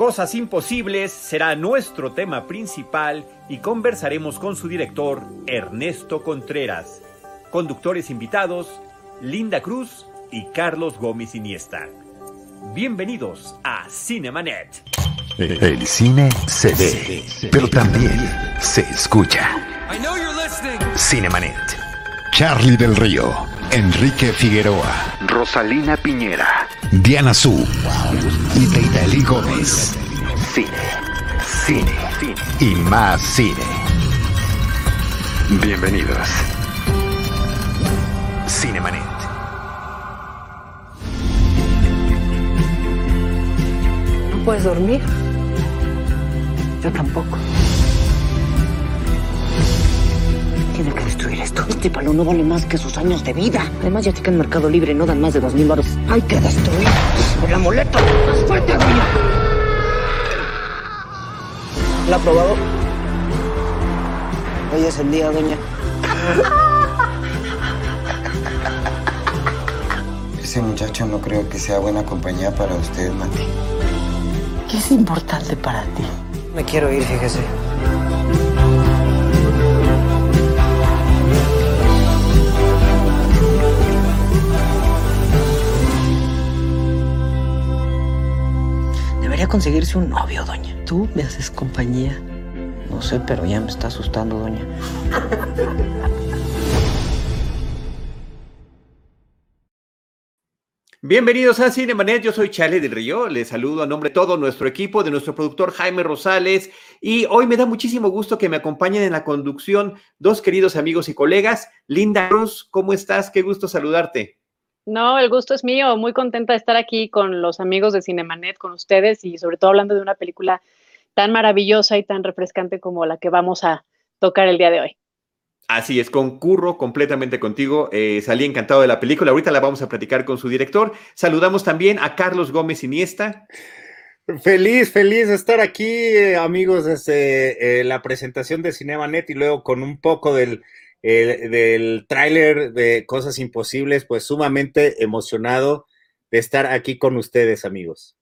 Cosas Imposibles será nuestro tema principal y conversaremos con su director, Ernesto Contreras. Conductores invitados, Linda Cruz y Carlos Gómez Iniesta. Bienvenidos a Cinemanet. El cine se ve, pero también se escucha. Cinemanet. Charlie del Río, Enrique Figueroa, Rosalina Piñera, Diana Su y Teitali Gómez. Cine, cine, cine y más cine. Bienvenidos. Cinemanet. ¿No puedes dormir? Yo tampoco. Tiene que destruir esto. Este palo no vale más que sus años de vida. Además, ya que en Mercado Libre no dan más de dos mil baros. Hay que destruir el amuleto. ¡Más fuerte, doña! ¿La ha probado? Hoy es el día, doña. Ese muchacho no creo que sea buena compañía para usted, Mati. ¿Qué es importante para ti? Me quiero ir, fíjese. Debería conseguirse un novio, doña. Tú me haces compañía. No sé, pero ya me está asustando, doña. Bienvenidos a Cinemanet, yo soy Charlie del Río, les saludo a nombre de todo nuestro equipo, de nuestro productor Jaime Rosales, y hoy me da muchísimo gusto que me acompañen en la conducción dos queridos amigos y colegas. Linda Cruz, ¿cómo estás? Qué gusto saludarte. No, el gusto es mío, muy contenta de estar aquí con los amigos de Cinemanet, con ustedes, y sobre todo hablando de una película tan maravillosa y tan refrescante como la que vamos a tocar el día de hoy. Así es, concurro completamente contigo. Eh, salí encantado de la película. Ahorita la vamos a platicar con su director. Saludamos también a Carlos Gómez Iniesta. Feliz, feliz de estar aquí, eh, amigos, desde eh, la presentación de Cinemanet y luego con un poco del, eh, del tráiler de Cosas Imposibles, pues sumamente emocionado de estar aquí con ustedes, amigos.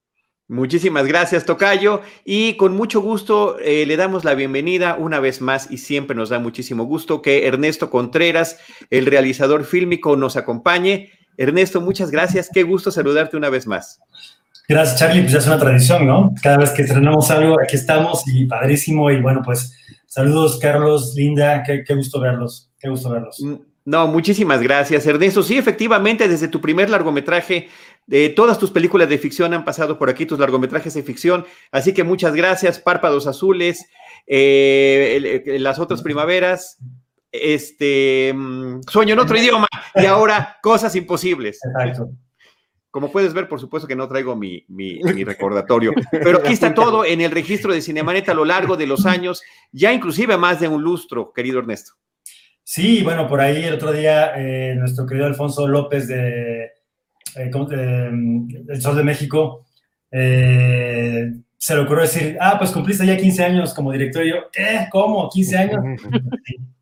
Muchísimas gracias, Tocayo. Y con mucho gusto eh, le damos la bienvenida una vez más y siempre nos da muchísimo gusto que Ernesto Contreras, el realizador fílmico, nos acompañe. Ernesto, muchas gracias. Qué gusto saludarte una vez más. Gracias, Charlie. Pues ya es una tradición, ¿no? Cada vez que estrenamos algo, aquí estamos y padrísimo. Y bueno, pues saludos, Carlos, Linda. Qué, qué gusto verlos. Qué gusto verlos. No, muchísimas gracias, Ernesto. Sí, efectivamente, desde tu primer largometraje, de todas tus películas de ficción han pasado por aquí, tus largometrajes de ficción. Así que muchas gracias, Párpados Azules, eh, el- el- las otras primaveras, este, mm, Sueño en otro idioma y ahora Cosas Imposibles. Exacto. Como puedes ver, por supuesto que no traigo mi, mi- mi recordatorio, pero aquí está todo en el registro de Cinemanet a lo largo de los años, ya inclusive más de un lustro, querido Ernesto. Sí, bueno, por ahí el otro día eh, nuestro querido Alfonso López de, eh, ¿cómo- de, mm, El Sol de México eh, se le ocurrió decir, ah, pues cumpliste ya 15 años como director. Y yo, ¿qué? ¿Cómo? ¿15 años?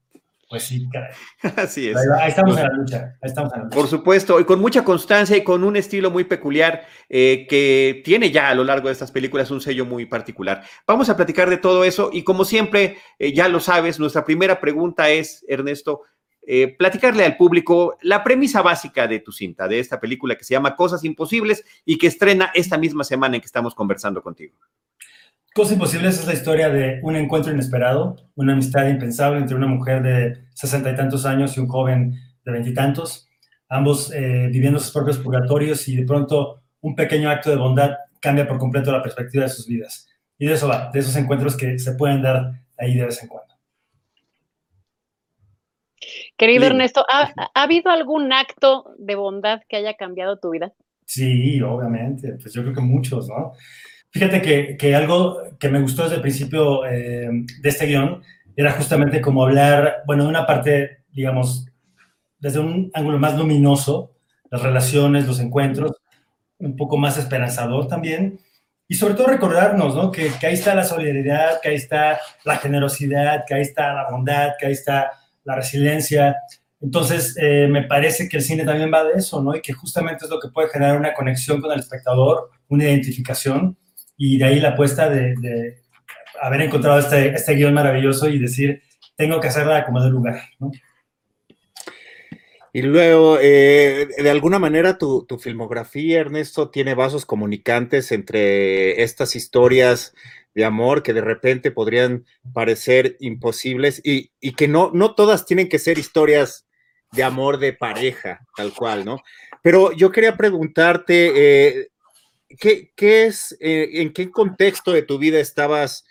Pues sí, caray. Así es. Ahí, estamos en la lucha. Ahí estamos en la lucha. Por supuesto, y con mucha constancia y con un estilo muy peculiar eh, que tiene ya a lo largo de estas películas un sello muy particular. Vamos a platicar de todo eso y como siempre, eh, ya lo sabes, nuestra primera pregunta es, Ernesto, eh, platicarle al público la premisa básica de tu cinta, de esta película que se llama Cosas Imposibles y que estrena esta misma semana en que estamos conversando contigo. Cosas Imposibles es la historia de un encuentro inesperado, una amistad impensable entre una mujer de sesenta y tantos años y un joven de veintitantos, ambos eh, viviendo sus propios purgatorios y de pronto un pequeño acto de bondad cambia por completo la perspectiva de sus vidas. Y de eso va, de esos encuentros que se pueden dar ahí de vez en cuando. Querido. Ernesto, ¿ha, ha habido algún acto de bondad que haya cambiado tu vida? Sí, obviamente, pues yo creo que muchos, ¿no? Fíjate que, que algo que me gustó desde el principio eh, de este guion era justamente como hablar, bueno, de una parte, digamos, desde un ángulo más luminoso, las relaciones, los encuentros, un poco más esperanzador también, y sobre todo recordarnos, ¿no? Que, que ahí está la solidaridad, que ahí está la generosidad, que ahí está la bondad, que ahí está la resiliencia. Entonces, eh, me parece que el cine también va de eso, ¿no? Y que justamente es lo que puede generar una conexión con el espectador, una identificación. Y de ahí la apuesta de, haber encontrado este, este guion maravilloso y decir, tengo que hacerla como de lugar, ¿no? Y luego, eh, de alguna manera, tu, filmografía, Ernesto, tiene vasos comunicantes entre estas historias de amor que de repente podrían parecer imposibles y, y, que no, no todas tienen que ser historias de amor de pareja, tal cual, ¿no? Pero yo quería preguntarte, eh, ¿qué, ¿qué, es, eh, en qué contexto de tu vida estabas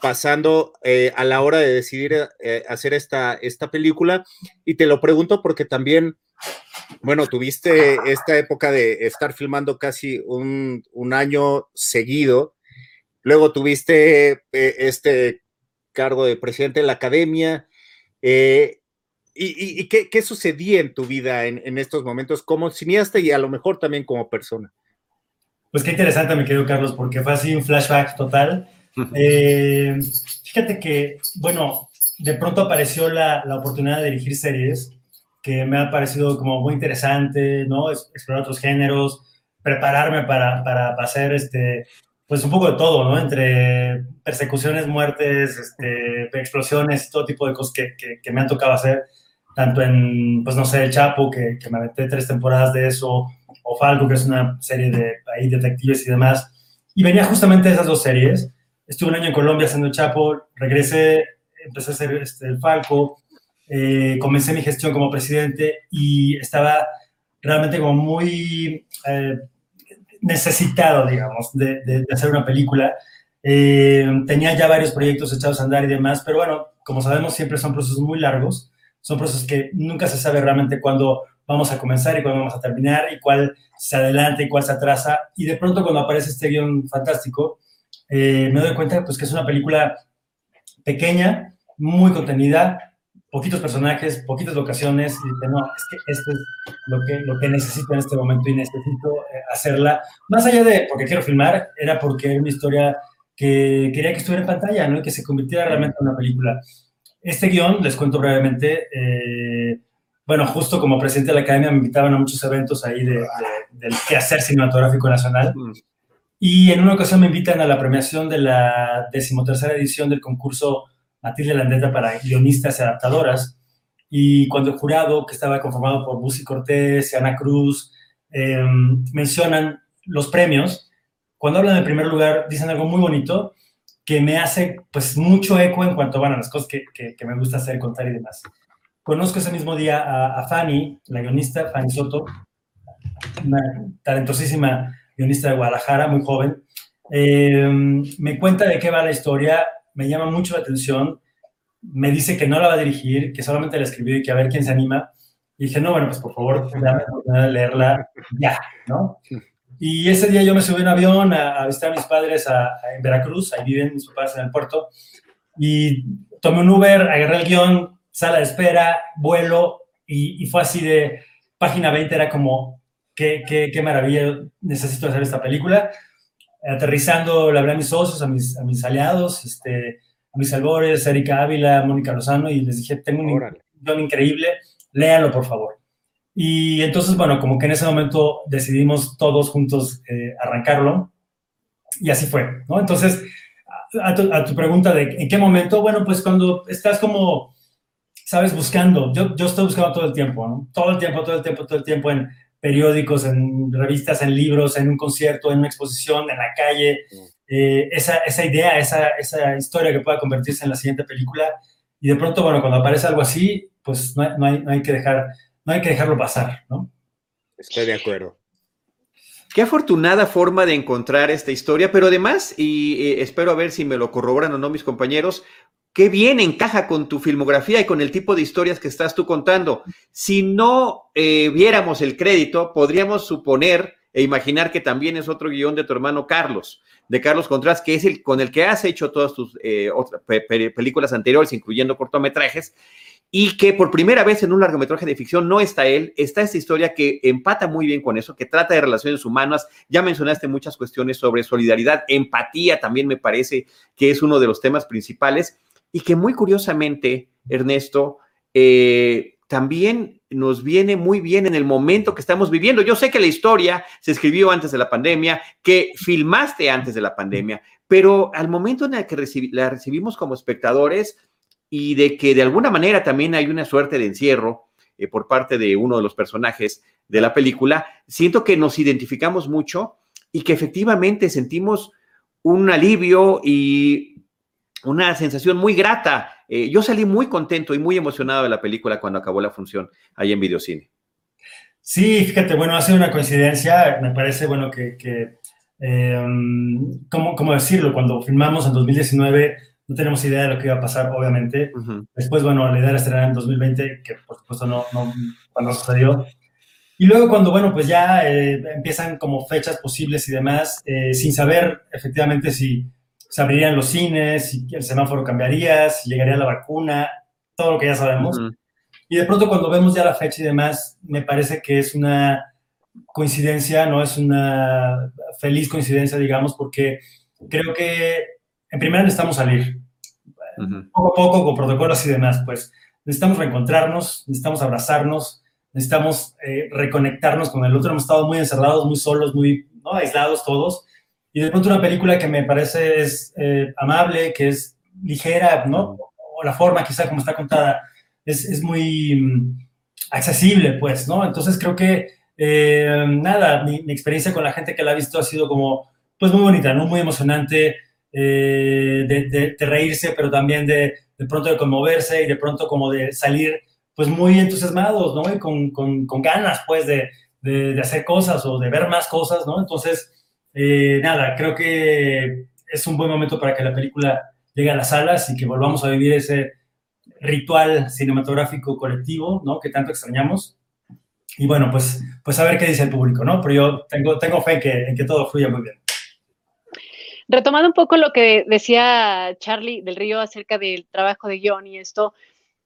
pasando eh, a la hora de decidir eh, hacer esta, esta película. Y te lo pregunto porque también, bueno, tuviste esta época de estar filmando casi un, un año seguido. Luego tuviste este cargo de presidente de la academia. ¿Y, y, qué, qué, sucedía en tu vida en, en estos momentos como cineasta y a lo mejor también como persona? Pues qué interesante, me quedo, Carlos, porque fue así un flashback total eh, fíjate que, bueno, de pronto apareció la, la, oportunidad de dirigir series que me ha parecido como muy interesante, ¿no? Explorar otros géneros, prepararme para, para, hacer este, pues un poco de todo, ¿no? Entre persecuciones, muertes, este, explosiones, todo tipo de cosas que, que, que, me han tocado hacer, tanto en, pues no sé, El Chapo, que, que me aventé tres temporadas de eso, o Falco, que es una serie de ahí, detectives y demás. Y venía justamente de esas dos series estuve un año en Colombia haciendo Chapo, regresé, empecé a hacer este, el Falco, eh, comencé mi gestión como presidente y estaba realmente como muy eh, necesitado, digamos, de, hacer una película. Eh, tenía ya varios proyectos echados a andar y demás, pero bueno, como sabemos, siempre son procesos muy largos, son procesos que nunca se sabe realmente cuándo vamos a comenzar y cuándo vamos a terminar y cuál se adelanta y cuál se atrasa. Y de pronto cuando aparece este guion fantástico, eh, me doy cuenta pues, que es una película pequeña, muy contenida, poquitos personajes, poquitas locaciones, y no, es que esto es lo que, lo que necesito en este momento y necesito eh, hacerla. Más allá de porque quiero filmar, era porque era una historia que quería que estuviera en pantalla, ¿no? Y que se convirtiera realmente en una película. Este guion, les cuento brevemente, eh, bueno, justo como presidente de la academia me invitaban a muchos eventos ahí de, de, del quehacer cinematográfico nacional. Mm. Y en una ocasión me invitan a la premiación de la decimotercera edición del concurso Matilde Landeta para guionistas y adaptadoras. Y cuando el jurado, que estaba conformado por Busi Cortés y Ana Cruz, eh, mencionan los premios, cuando hablan del primer lugar, dicen algo muy bonito que me hace pues mucho eco en cuanto van a las cosas que, que, que, me gusta hacer, contar y demás. Conozco ese mismo día a, a Fanny, la guionista, Fanny Soto, una talentosísima guionista de Guadalajara, muy joven. Eh, me cuenta de qué va la historia, me llama mucho la atención, me dice que no la va a dirigir, que solamente la escribió y que a ver quién se anima. Y dije, no, bueno, pues por favor, dame a leerla ya, ¿no? Y ese día yo me subí en avión a, a visitar a mis padres a, a, en Veracruz, ahí viven mis papás en el puerto, y tomé un Uber, agarré el guion, sala de espera, vuelo, y, y fue así de, página 20 era como, qué, qué, qué maravilla, necesito hacer esta película. Aterrizando, le hablé a mis socios, a mis, a mis aliados, este, a mis albores, Erika Ávila, Mónica Lozano, y les dije, tengo un guion increíble, léalo por favor. Y entonces, bueno, como que en ese momento decidimos todos juntos eh, arrancarlo, y así fue, ¿no? Entonces, a tu, a tu, pregunta de en qué momento, bueno, pues cuando estás como, sabes, buscando, yo, yo estoy buscando todo el tiempo, ¿no? Todo el tiempo, todo el tiempo, todo el tiempo en periódicos, en revistas, en libros, en un concierto, en una exposición, en la calle, eh, esa, esa, idea, esa, esa, historia que pueda convertirse en la siguiente película. Y de pronto, bueno, cuando aparece algo así, pues no hay, no hay, no hay que, dejar, no hay que dejarlo pasar, ¿no? Estoy de acuerdo. Qué afortunada forma de encontrar esta historia, pero además, y eh, espero a ver si me lo corroboran o no mis compañeros, qué bien encaja con tu filmografía y con el tipo de historias que estás tú contando. Si no eh, viéramos el crédito, podríamos suponer e imaginar que también es otro guion de tu hermano Carlos, de Carlos Contreras, que es el con el que has hecho todas tus eh, otras pe pe películas anteriores, incluyendo cortometrajes, y que por primera vez en un largometraje de ficción no está él, está esta historia que empata muy bien con eso, que trata de relaciones humanas. Ya mencionaste muchas cuestiones sobre solidaridad, empatía también me parece que es uno de los temas principales y que muy curiosamente, Ernesto, eh, también nos viene muy bien en el momento que estamos viviendo. Yo sé que la historia se escribió antes de la pandemia, que filmaste antes de la pandemia, pero al momento en el que la recibimos como espectadores y de que de alguna manera también hay una suerte de encierro eh, por parte de uno de los personajes de la película, siento que nos identificamos mucho y que efectivamente sentimos un alivio y una sensación muy grata. Eh, yo salí muy contento y muy emocionado de la película cuando acabó la función ahí en Videocine. Sí, fíjate, bueno, ha sido una coincidencia, me parece, bueno, que, que em, ¿cómo, decirlo? Cuando filmamos en 2019, no tenemos idea de lo que iba a pasar, obviamente. Después, bueno, la idea era estrenar en 2020, que por supuesto no, no cuando sucedió. Y luego cuando, bueno, pues ya eh, empiezan como fechas posibles y demás, eh, sin saber efectivamente si se abrirían los cines, si el semáforo cambiaría, si llegaría la vacuna, todo lo que ya sabemos. Y de pronto cuando vemos ya la fecha y demás, me parece que es una coincidencia, no es una feliz coincidencia, digamos, porque creo que en primera necesitamos salir, poco a poco, con protocolos y demás, pues necesitamos reencontrarnos, necesitamos abrazarnos, necesitamos eh, reconectarnos con el otro. Hemos estado muy encerrados, muy solos, muy aislados todos. Y de pronto una película que me parece es eh, amable, que es ligera, ¿no? O la forma quizá como está contada es, es muy mm, accesible, pues, ¿no? Entonces creo que, eh, nada, mi, experiencia con la gente que la ha visto ha sido como, pues muy bonita, ¿no? Muy emocionante, de, de, reírse, pero también de, de pronto de conmoverse y de pronto como de salir pues muy entusiasmados, ¿no? Y con, con, con ganas, pues, de, de, hacer cosas o de ver más cosas, ¿no? Entonces, eh, nada, creo que es un buen momento para que la película llegue a las salas y que volvamos a vivir ese ritual cinematográfico colectivo, ¿no? Que tanto extrañamos. Y bueno, pues, pues a ver qué dice el público, ¿no? Pero yo tengo, tengo fe en que, todo fluya muy bien. Retomando un poco lo que decía Charlie del Río acerca del trabajo de guion y esto,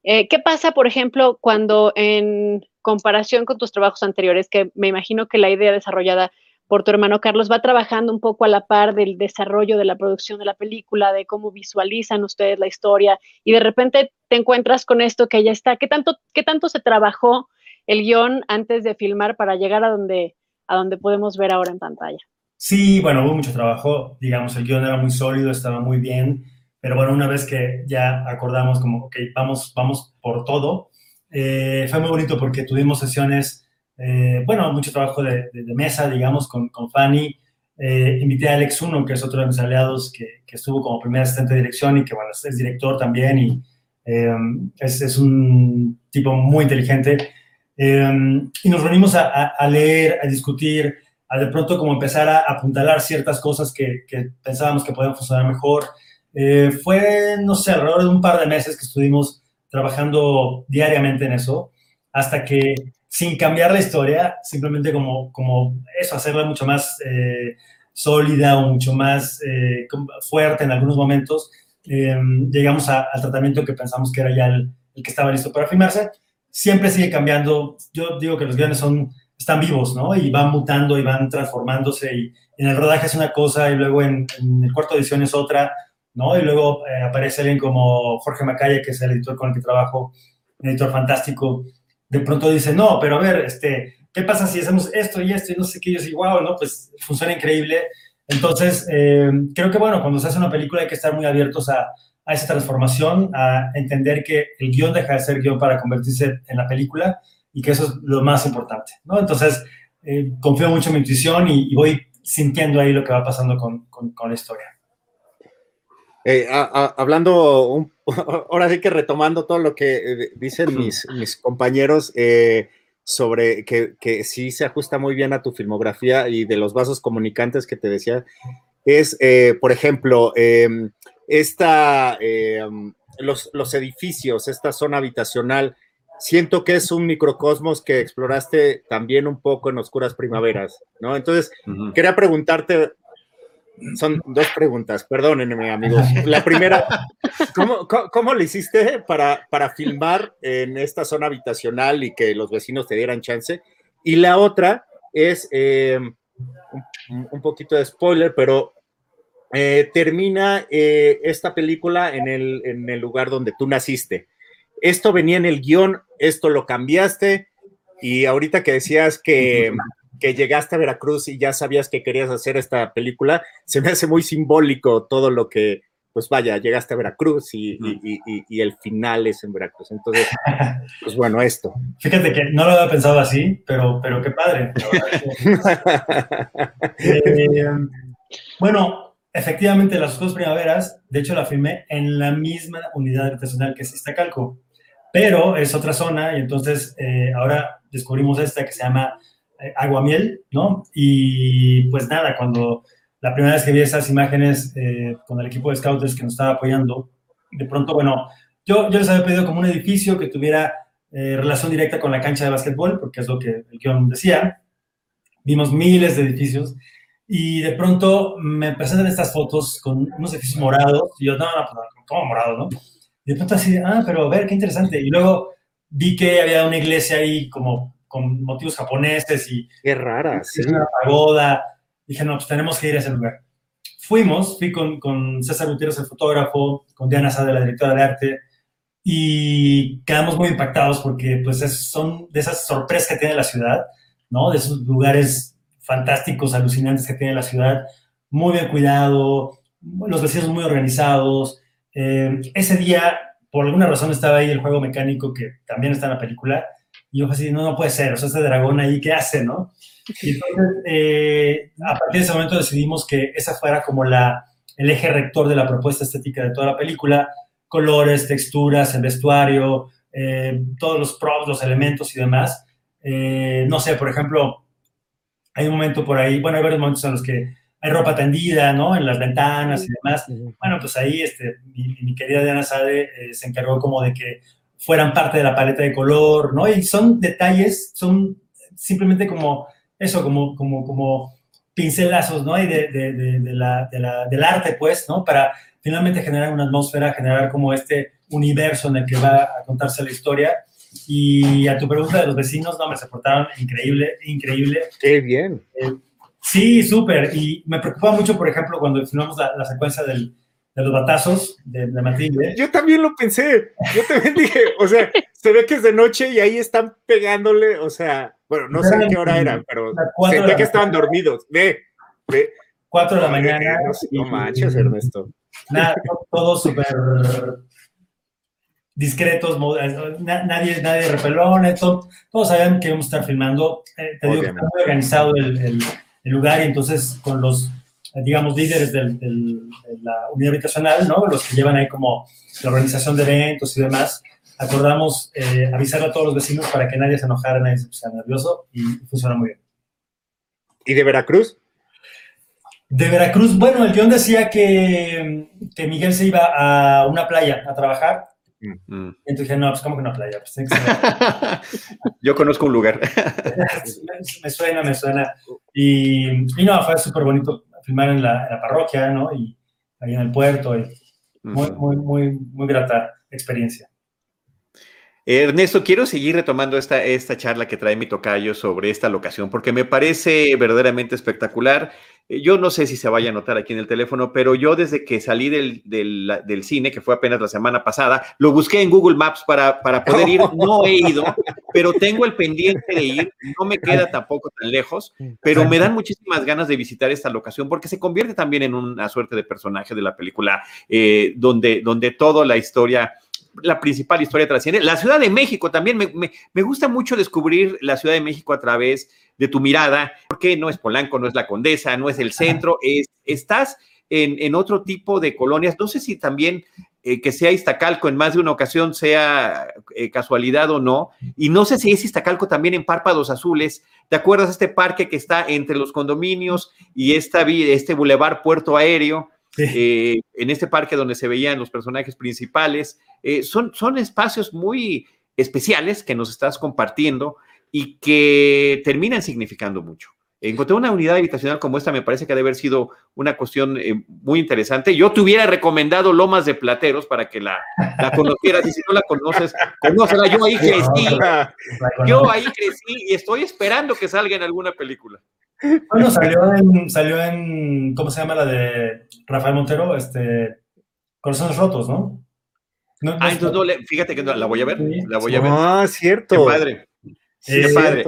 eh, ¿Qué pasa, por ejemplo, cuando en comparación con tus trabajos anteriores, que me imagino que la idea desarrollada por tu hermano Carlos va trabajando un poco a la par del desarrollo de la producción de la película, de cómo visualizan ustedes la historia, y de repente te encuentras con esto que ya está. ¿Qué tanto, qué tanto se trabajó el guion antes de filmar para llegar a donde, a donde podemos ver ahora en pantalla? Sí, bueno, hubo mucho trabajo, digamos, el guion era muy sólido, estaba muy bien. Pero bueno, una vez que ya acordamos como, ok, vamos, vamos por todo, eh, fue muy bonito porque tuvimos sesiones, eh, bueno, mucho trabajo de, mesa, digamos, con, con Fanny. Eh, invité a Alex Uno, que es otro de mis aliados, que, que, estuvo como primer asistente de dirección y que, bueno, es, director también y es, es, un tipo muy inteligente. y nos reunimos a, a, leer, a discutir, a de pronto como empezar a apuntalar ciertas cosas que, que pensábamos que podían funcionar mejor. Eh, fue, no sé, alrededor de un par de meses que estuvimos trabajando diariamente en eso, hasta que sin cambiar la historia, simplemente como, como eso, hacerla mucho más eh, sólida o mucho más eh, fuerte en algunos momentos, llegamos al tratamiento que pensamos que era ya el, que estaba listo para filmarse. Siempre sigue cambiando. Yo digo que los guiones son, están vivos, ¿no? Y van mutando y van transformándose. Y en el rodaje es una cosa y luego en, en el cuarto edición es otra ¿no? Y luego eh, aparece alguien como Jorge Macaya, que es el editor con el que trabajo, un editor fantástico, de pronto dice, no, pero a ver, este, ¿qué pasa si hacemos esto y esto y no sé qué? Y yo digo, ¿no? Pues funciona increíble. Entonces, eh, creo que, bueno, cuando se hace una película hay que estar muy abiertos a, a esa transformación, a entender que el guion deja de ser guion para convertirse en la película y que eso es lo más importante, ¿no? Entonces, eh, confío mucho en mi intuición y, voy sintiendo ahí lo que va pasando con, con la historia. Eh, hablando, ahora sí que retomando todo lo que eh, dicen mis, mis compañeros eh, sobre que, que, sí se ajusta muy bien a tu filmografía y de los vasos comunicantes que te decía, es, por ejemplo, em, esta, em, los, los edificios, esta zona habitacional, siento que es un microcosmos que exploraste también un poco en Oscuras Primaveras, ¿no? Entonces, quería preguntarte son dos preguntas, perdónenme amigos. La primera, ¿cómo, cómo, lo hiciste para, para filmar en esta zona habitacional y que los vecinos te dieran chance? Y la otra es eh, un, poquito de spoiler, pero eh, termina eh, esta película en el, en el lugar donde tú naciste. ¿Esto venía en el guion esto lo cambiaste y ahorita que decías que, que llegaste a Veracruz y ya sabías que querías hacer esta película, se me hace muy simbólico todo lo que, pues vaya, llegaste a Veracruz y, y, el final es en Veracruz. Entonces, pues bueno, esto. Fíjate que no lo había pensado así, pero, pero qué padre. Eh, bueno, efectivamente, las dos primaveras, de hecho la filmé en la misma unidad artesanal que es Iztacalco, pero es otra zona y entonces eh, ahora descubrimos esta que se llama Aguamiel, ¿no? Y pues nada, cuando la primera vez que vi esas imágenes eh, con el equipo de scouts que nos estaba apoyando, de pronto, bueno, yo, yo les había pedido como un edificio que tuviera eh, relación directa con la cancha de básquetbol, porque es lo que el guion decía. Vimos miles de edificios y de pronto me presentan estas fotos con unos edificios morados y yo, no, no, pues, ¿cómo morado, no? Y de pronto así, ah, pero ver, qué interesante. Y luego vi que había una iglesia ahí como con motivos japoneses y... Qué rara, sí. Una pagoda Dije, no, pues tenemos que ir a ese lugar. Fuimos, fui con, con César Gutiérrez, el fotógrafo, con Diana Sade, la directora de arte, y quedamos muy impactados porque pues son de esas sorpresas que tiene la ciudad, ¿no? De esos lugares fantásticos, alucinantes que tiene la ciudad, muy bien cuidado, los vecinos muy organizados. Eh, ese día, por alguna razón, estaba ahí el juego mecánico que también está en la película, y yo así, no, no puede ser, o sea, este dragón ahí, ¿qué hace, no? Y entonces, eh, a partir de ese momento decidimos que esa fuera como la, el eje rector de la propuesta estética de toda la película, colores, texturas, el vestuario, eh, todos los props, los elementos y demás. Eh, no sé, por ejemplo, hay un momento por ahí, bueno, hay varios momentos en los que hay ropa tendida, ¿no? En las ventanas y demás. Bueno, pues ahí este, mi, querida Diana Sade se encargó como de que fueran parte de la paleta de color, ¿no? Y son detalles, son simplemente como eso, como, como, como pincelazos, ¿no? Y de, de, de, la, del arte, pues, ¿no? Para finalmente generar una atmósfera, generar como este universo en el que va a contarse la historia. Y a tu pregunta de los vecinos, no, me se portaron increíble, increíble. Qué bien. Eh, sí, súper. Y me preocupa mucho, por ejemplo, cuando filmamos la, secuencia del, de los batazos de, de, Matilde. Yo también lo pensé. Yo también dije, o sea, se ve que es de noche y ahí están pegándole, o sea, bueno, no sé qué hora era, pero sentía que estaban dormidos. Ve, ve. Cuatro de la mañana. No, manches, Ernesto. Nada, todo súper discretos, nadie, nadie repelón, todo, todos sabían que íbamos a estar filmando. Eh, te digo que está muy organizado el, el, lugar y entonces con los, digamos, líderes del, de la unidad habitacional, ¿no? Los que llevan ahí como la organización de eventos y demás, acordamos eh, avisar a todos los vecinos para que nadie se enojara, nadie se pusiera nervioso y funciona muy bien. ¿Y de Veracruz? De Veracruz, bueno, el guion decía que, que Miguel se iba a una playa a trabajar. Mm. Entonces dije, no, pues ¿cómo que una playa? Pues, Yo conozco un lugar. me, suena, me suena. Y, y no, fue súper bonito filmar en la, en la, parroquia, ¿no? Y ahí en el puerto. Y muy, muy, muy, muy grata experiencia. Ernesto, quiero seguir retomando esta, esta charla que trae mi tocayo sobre esta locación, porque me parece verdaderamente espectacular. Eh, yo no sé si se vaya a notar aquí en el teléfono, pero yo desde que salí del, del, cine, que fue apenas la semana pasada, lo busqué en Google Maps para, para poder ir. No he ido, pero tengo el pendiente de ir. No me queda tampoco tan lejos, pero me dan muchísimas ganas de visitar esta locación porque se convierte también en una suerte de personaje de la película, eh, donde, donde toda la historia la principal historia trasciende. La Ciudad de México también, me, gusta mucho descubrir la Ciudad de México a través de tu mirada, porque no es Polanco, no es la Condesa, no es el centro, es, estás en, otro tipo de colonias. No sé si también eh, que sea Iztacalco en más de una ocasión sea eh, casualidad o no, y no sé si es Iztacalco también en Párpados Azules. ¿Te acuerdas de este parque que está entre los condominios y esta, este bulevar Puerto Aéreo? Eh, en este parque donde se veían los personajes principales. Eh, son, son espacios muy especiales que nos estás compartiendo y que terminan significando mucho. Encontré una unidad habitacional como esta, me parece que debe haber sido una cuestión eh, muy interesante. Yo te hubiera recomendado Lomas de Plateros para que la, la conocieras y si no la conoces, conócela. Yo ahí crecí, yo ahí crecí y estoy esperando que salga en alguna película. Bueno, salió en, salió en, ¿cómo se llama la de Rafael Montero? Este, Corazones Rotos, ¿no? ah, entonces no, le, fíjate que no, la voy a ver, la voy a ver. Ah, cierto. Qué padre. Sí, eh, padre.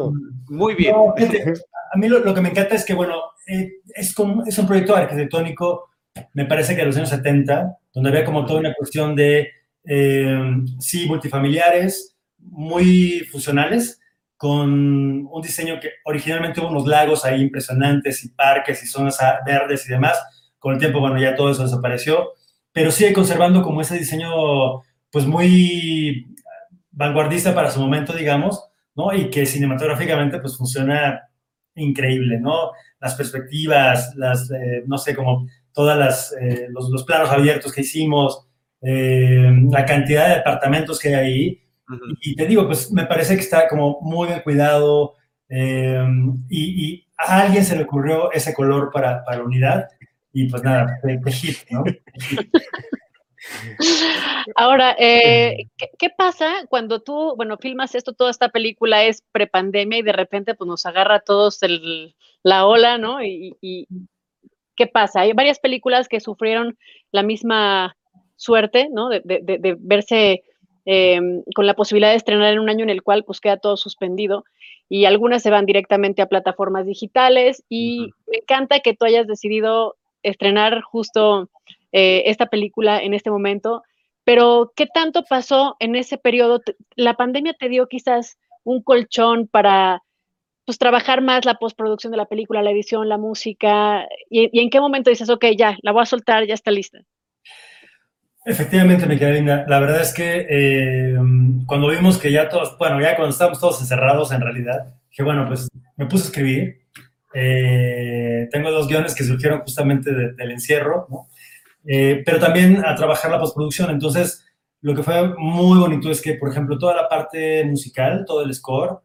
Muy bien. a mí lo, que me encanta es que, bueno, eh, es, como, es un proyecto arquitectónico, me parece que de los años 70, donde había como toda una cuestión de, eh, sí, multifamiliares, muy funcionales, con un diseño que originalmente hubo unos lagos ahí impresionantes y parques y zonas verdes y demás. Con el tiempo, bueno, ya todo eso desapareció, pero sigue conservando como ese diseño, pues muy vanguardista para su momento, digamos, ¿no? Y que cinematográficamente, pues funciona increíble, ¿no? Las perspectivas, las, eh, no sé, como todas las, eh, los, planos abiertos que hicimos, eh, la cantidad de departamentos que hay ahí, y, te digo, pues me parece que está como muy bien cuidado eh, y, a alguien se le ocurrió ese color para, para la unidad y pues nada, de, hit, ¿no? Ahora, eh, ¿qué, pasa cuando tú, bueno, filmas esto, toda esta película es prepandemia y de repente pues nos agarra a todos el, la ola, ¿no? Y, y, ¿qué pasa? Hay varias películas que sufrieron la misma suerte, ¿no? De, de, de verse Em, con la posibilidad de estrenar en un año en el cual pues queda todo suspendido y algunas se van directamente a plataformas digitales y me encanta que tú hayas decidido estrenar justo eh, esta película en este momento, pero ¿qué tanto pasó en ese periodo? ¿La pandemia te dio quizás un colchón para pues trabajar más la postproducción de la película, la edición, la música? ¿Y, y en qué momento dices, ok, ya, la voy a soltar, ya está lista? Efectivamente, me queda linda. La verdad es que eh, cuando vimos que ya todos, bueno, ya cuando estábamos todos encerrados en realidad, dije, bueno, pues me puse a escribir. Eh, tengo dos guiones que surgieron justamente del encierro, ¿no? Eh, pero también a trabajar la postproducción. Entonces, lo que fue muy bonito es que, por ejemplo, toda la parte musical, todo el score,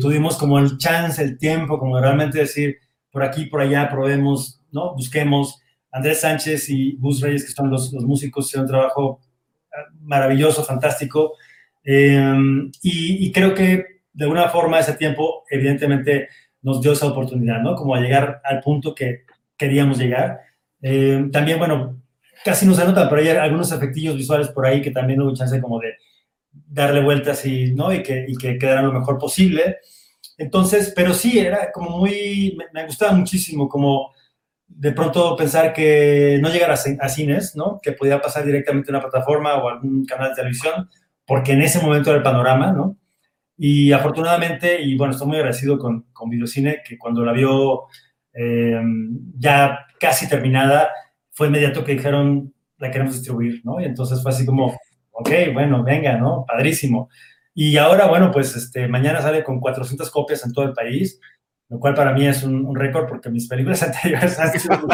tuvimos como el chance, el tiempo, como realmente decir, por aquí, por allá, probemos, ¿no? Busquemos. Andrés Sánchez y Bus Reyes, que son los, músicos, hicieron un trabajo ah, maravilloso, fantástico. Em, y, creo que de alguna forma ese tiempo, evidentemente, nos dio esa oportunidad, ¿no? Como a llegar al punto que queríamos llegar. Em, también, bueno, casi no se nota, pero hay algunos efectillos visuales por ahí que también hubo chance como de darle vueltas y, ¿no? y, que, y que quedaran lo mejor posible. Entonces, pero sí, era como muy, me gustaba muchísimo como de pronto pensar que no llegar a, cines, ¿no? Que podía pasar directamente a una plataforma o algún canal de televisión, porque en ese momento era el panorama, ¿no? Y afortunadamente, y bueno, estoy muy agradecido con, con Videocine, que cuando la vio eh, ya casi terminada, fue inmediato que dijeron, la queremos distribuir, ¿no? Y entonces fue así como, ok, bueno, venga, ¿no? Padrísimo. Y ahora, bueno, pues este, mañana sale con 400 copias en todo el país lo cual para mí es un, récord porque mis películas anteriores han sido...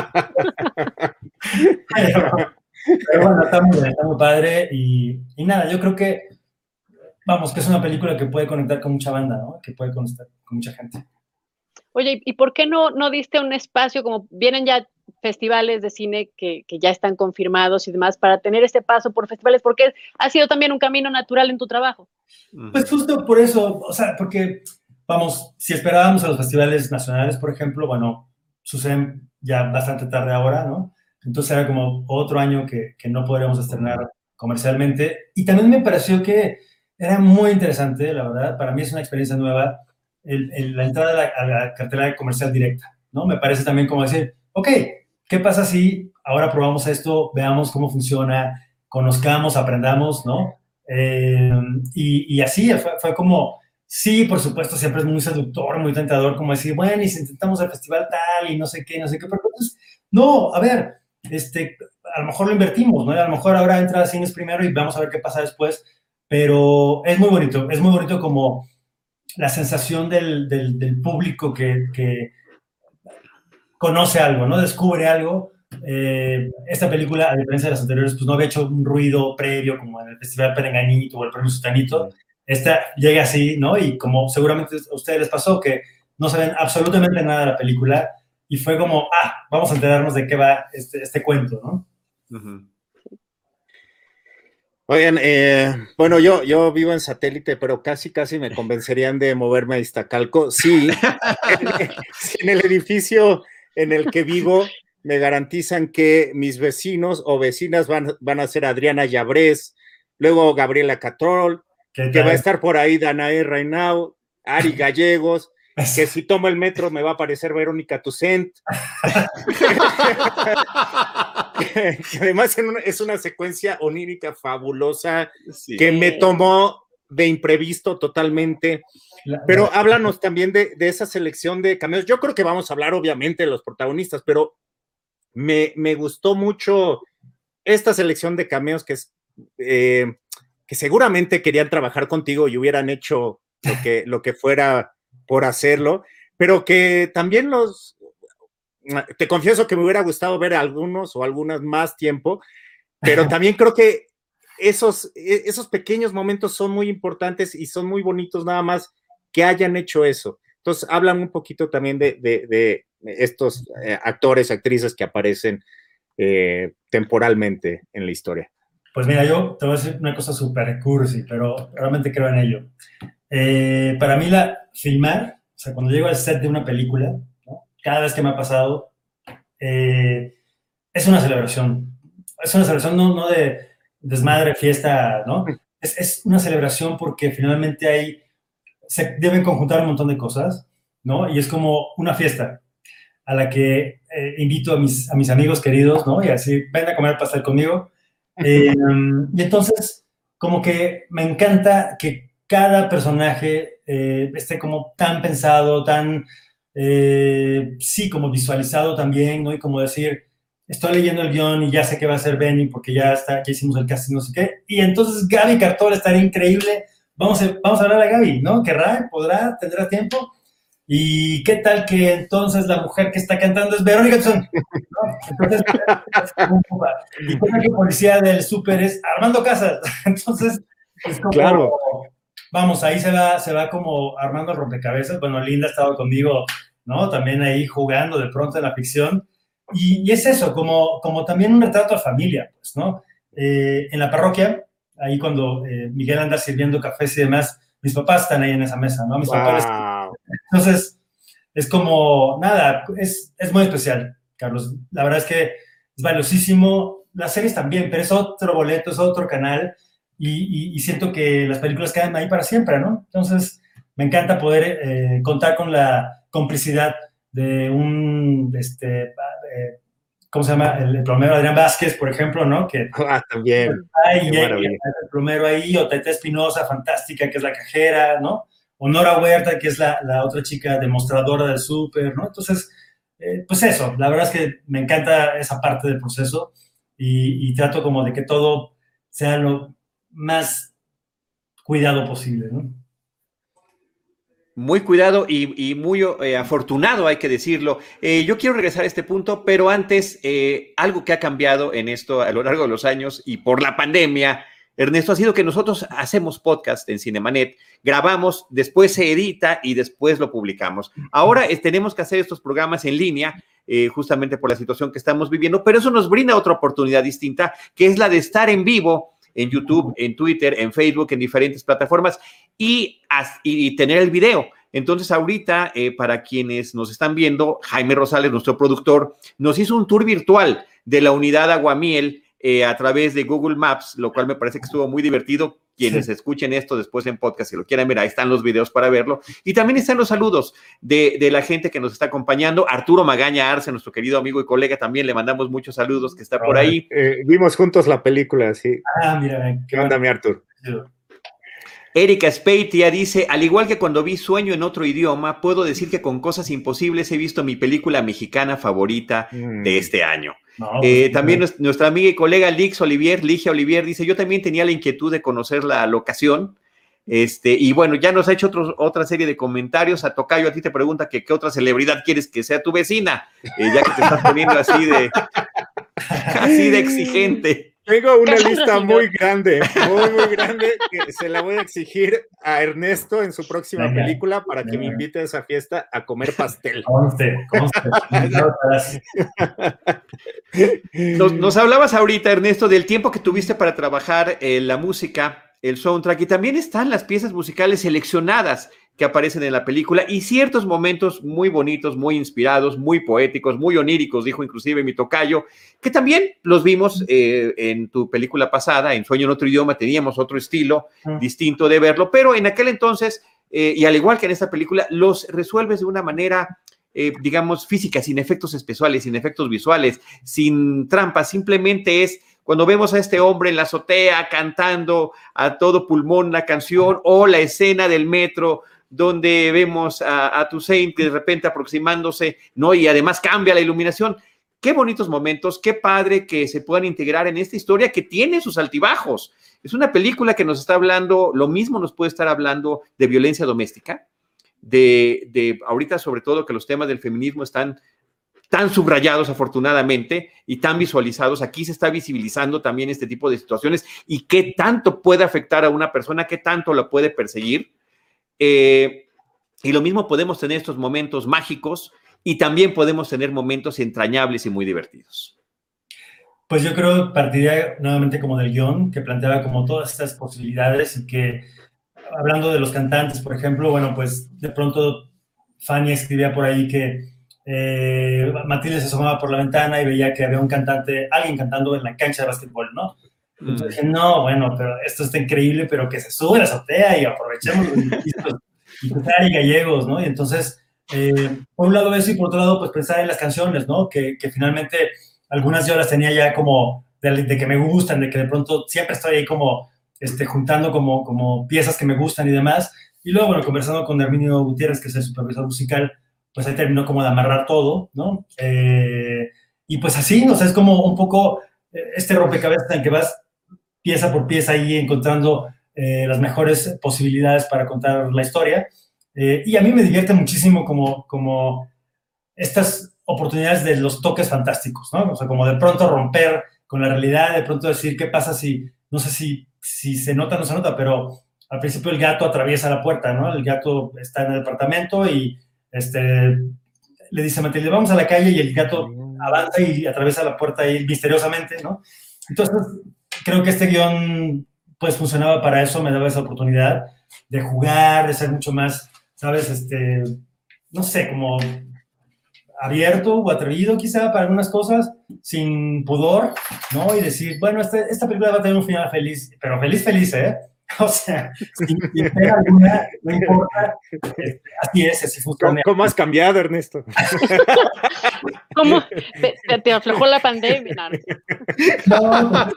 pero, bueno, está muy, está muy padre y, y, nada, yo creo que, vamos, que es una película que puede conectar con mucha banda, ¿no? Que puede conectar con mucha gente. Oye, ¿y por qué no, no diste un espacio, como vienen ya festivales de cine que, que, ya están confirmados y demás, para tener este paso por festivales? Porque ha sido también un camino natural en tu trabajo. Pues justo por eso, o sea, porque vamos, si esperábamos a los festivales nacionales, por ejemplo, bueno, suceden ya bastante tarde ahora, ¿no? Entonces era como otro año que, que no podríamos estrenar comercialmente. Y también me pareció que era muy interesante, la verdad, para mí es una experiencia nueva, el, la entrada a la, a la, cartera comercial directa, ¿no? Me parece también como decir, ok, ¿qué pasa si ahora probamos esto, veamos cómo funciona, conozcamos, aprendamos, ¿no? Eh, y, y, así fue, fue como Sí, por supuesto, siempre es muy seductor, muy tentador, como decir, bueno, y si intentamos el festival tal y no sé qué, no sé qué, pero pues, no, a ver, este, a lo mejor lo invertimos, ¿no? A lo mejor ahora entra a cines primero y vamos a ver qué pasa después, pero es muy bonito, es muy bonito como la sensación del, del, público que, que, conoce algo, ¿no? Descubre algo. Eh, esta película, a diferencia de las anteriores, pues no había hecho un ruido previo como en el Festival Perenganito o el Premio Sutanito, esta llega así, ¿no? Y como seguramente a ustedes les pasó, que no saben absolutamente nada de la película y fue como, ah, vamos a enterarnos de qué va este, este cuento, ¿no? Oigan, eh, bueno, yo, yo vivo en satélite, pero casi, casi me convencerían de moverme a Iztacalco. Sí, en, el edificio en el que vivo me garantizan que mis vecinos o vecinas van, van a ser Adriana Llabrés, luego Gabriela Catrol, que va a estar por ahí Danae Reinao, Ari Gallegos, que si tomo el metro me va a aparecer Verónica Tucent. además es una secuencia onírica fabulosa que me tomó de imprevisto totalmente. Pero háblanos también de, esa selección de cameos. Yo creo que vamos a hablar obviamente de los protagonistas, pero me, gustó mucho esta selección de cameos que es... Eh, que seguramente querían trabajar contigo y hubieran hecho lo que, lo que fuera por hacerlo, pero que también los, te confieso que me hubiera gustado ver algunos o algunas más tiempo, pero también creo que esos, e, esos pequeños momentos son muy importantes y son muy bonitos nada más que hayan hecho eso. Entonces, hablan un poquito también de, de, estos eh, actores, actrices que aparecen eh, temporalmente en la historia. Pues mira, yo te voy a decir una cosa súper cursi, pero realmente creo en ello. Eh, para mí, la filmar, o sea, cuando llego al set de una película, cada vez que me ha pasado, eh, es una celebración. Es una celebración no, no de desmadre, fiesta, ¿no? Es, es, una celebración porque finalmente hay, se deben conjuntar un montón de cosas, ¿no? Y es como una fiesta a la que eh, invito a mis, a mis amigos queridos, ¿no? Y así, ven a comer pastel conmigo eh, y entonces, como que me encanta que cada personaje eh, esté como tan pensado, tan, eh, sí, como visualizado también, ¿no? Y como decir, estoy leyendo el guion y ya sé que va a ser Benny porque ya está, ya hicimos el casting, no sé qué. Y entonces Gaby Cartol estaría increíble. Vamos vamos a hablar a Gaby, ¿no? ¿Querrá? ¿Podrá? ¿Tendrá tiempo? ¿Y qué tal que entonces la mujer que está cantando es Verónica Entonces, y que policía del súper es Armando Casas. Entonces, es como, claro. vamos, ahí se va, se va como armando rompecabezas. Bueno, Linda ha estado conmigo, ¿no? También ahí jugando de pronto en la ficción. Y, es eso, como, como también un retrato a familia, pues, ¿no? Eh, en la parroquia, ahí cuando eh, Miguel anda sirviendo cafés y demás, mis papás están ahí en esa mesa, ¿no? Mis papás entonces, es como, nada, es, es, muy especial, Carlos. La verdad es que es valiosísimo. Las series también, pero es otro boleto, es otro canal y, y, siento que las películas quedan ahí para siempre, ¿no? Entonces, me encanta poder eh, contar con la complicidad de un, este, eh, ¿cómo se llama? El, plomero Adrián Vázquez, por ejemplo, ¿no? Que, ah, también. Hay, el plomero ahí, o Tete Espinosa, fantástica, que es la cajera, ¿no? Honora Huerta, que es la, otra chica demostradora del súper, ¿no? Entonces, eh, pues eso, la verdad es que me encanta esa parte del proceso y, trato como de que todo sea lo más cuidado posible, ¿no? Muy cuidado y, muy eh, afortunado, hay que decirlo. Eh, yo quiero regresar a este punto, pero antes, algo que ha cambiado en esto a lo largo de los años y por la pandemia Ernesto, ha sido que nosotros hacemos podcast en Cinemanet, grabamos, después se edita y después lo publicamos. Ahora eh, tenemos que hacer estos programas en línea, eh, justamente por la situación que estamos viviendo, pero eso nos brinda otra oportunidad distinta, que es la de estar en vivo en YouTube, en Twitter, en Facebook, en diferentes plataformas y, tener el video. Entonces, ahorita, eh, para quienes nos están viendo, Jaime Rosales, nuestro productor, nos hizo un tour virtual de la unidad Aguamiel eh, a través de Google Maps, lo cual me parece que estuvo muy divertido. Quienes escuchen esto después en podcast, si lo quieran ver, ahí están los videos para verlo. Y también están los saludos de, la gente que nos está acompañando. Arturo Magaña Arce, nuestro querido amigo y colega, también le mandamos muchos saludos que está por ahí. Eh, vimos juntos la película, sí. Ah, mira, qué onda, mi Arturo. Erika Speitia dice, al igual que cuando vi Sueño en otro idioma, puedo decir que con Cosas Imposibles he visto mi película mexicana favorita de mm. este año. Eh, pues, también nuestra amiga y colega Lix Olivier, Ligia Olivier, dice, yo también tenía la inquietud de conocer la locación. Este, y bueno, ya nos ha hecho otra serie de comentarios. A Tocayo, a ti te pregunta que qué otra celebridad quieres que sea tu vecina, eh, ya que te estás poniendo así de, así de exigente. Tengo una lista muy grande, muy, muy grande, que se la voy a exigir a Ernesto en su próxima película para que me invite a esa fiesta a comer pastel. nos, nos, hablabas ahorita, Ernesto, del tiempo que tuviste para trabajar en la música, el soundtrack, y también están las piezas musicales seleccionadas que aparecen en la película y ciertos momentos muy bonitos, muy inspirados, muy poéticos, muy oníricos, dijo inclusive mi tocayo, que también los vimos eh, en tu película pasada, en Sueño en otro idioma, teníamos otro estilo distinto de verlo, pero en aquel entonces, eh, y al igual que en esta película, los resuelves de una manera... Eh, digamos, física, sin efectos especiales, sin efectos visuales, sin trampas, simplemente es cuando vemos a este hombre en la azotea cantando a todo pulmón la canción o la escena del metro donde vemos a, a Toussaint de repente aproximándose, ¿no? Y además cambia la iluminación. Qué bonitos momentos, qué padre que se puedan integrar en esta historia que tiene sus altibajos. Es una película que nos está hablando, lo mismo nos puede estar hablando de violencia doméstica, de, de ahorita sobre todo que los temas del feminismo están tan subrayados afortunadamente y tan visualizados. Aquí se está visibilizando también este tipo de situaciones y qué tanto puede afectar a una persona, qué tanto la puede perseguir. Eh, y lo mismo podemos tener estos momentos mágicos y también podemos tener momentos entrañables y muy divertidos. Pues yo creo, partiría nuevamente como del guion, que planteaba como todas estas posibilidades y que, hablando de los cantantes, por ejemplo, bueno, pues de pronto Fanny escribía por ahí que eh, Matilde se asomaba por la ventana y veía que había un cantante, alguien cantando en la cancha de básquetbol, ¿no? Entonces dije, no, bueno, pero esto está increíble, pero que se sube la azotea y aprovechemos los y gallegos, ¿no? Y entonces, eh, por un lado eso y por otro lado, pues pensar en las canciones, ¿no? Que, que finalmente algunas yo las tenía ya como de, que me gustan, de que de pronto siempre estoy ahí como este, juntando como, como piezas que me gustan y demás. Y luego, bueno, conversando con Herminio Gutiérrez, que es el supervisor musical, pues ahí terminó como de amarrar todo, ¿no? Eh, y pues así, ¿no? O sea, es como un poco eh, este rompecabezas en que vas pieza por pieza ahí encontrando eh, las mejores posibilidades para contar la historia. y a mí me divierte muchísimo como, como estas oportunidades de los toques fantásticos, ¿no? O sea, como de pronto romper con la realidad, de pronto decir qué pasa si, no sé si, si se nota o no se nota, pero al principio el gato atraviesa la puerta, ¿no? El gato está en el departamento y este, le dice a Matilde, vamos a la calle y el gato avanza y atraviesa la puerta ahí misteriosamente, ¿no? Entonces, creo que este guion, pues, funcionaba para eso, me daba esa oportunidad de jugar, de ser mucho más, ¿sabes? Este, no sé, como abierto o atrevido quizá para algunas cosas, sin pudor, ¿no? Y decir, bueno, este, esta película va a tener un final feliz, pero feliz, feliz, ¿eh? O sea, sin, alguna, no importa. Este, así es, así funciona. ¿Cómo, has cambiado, Ernesto? ¿Cómo? Te, te, aflojó la pandemia. No,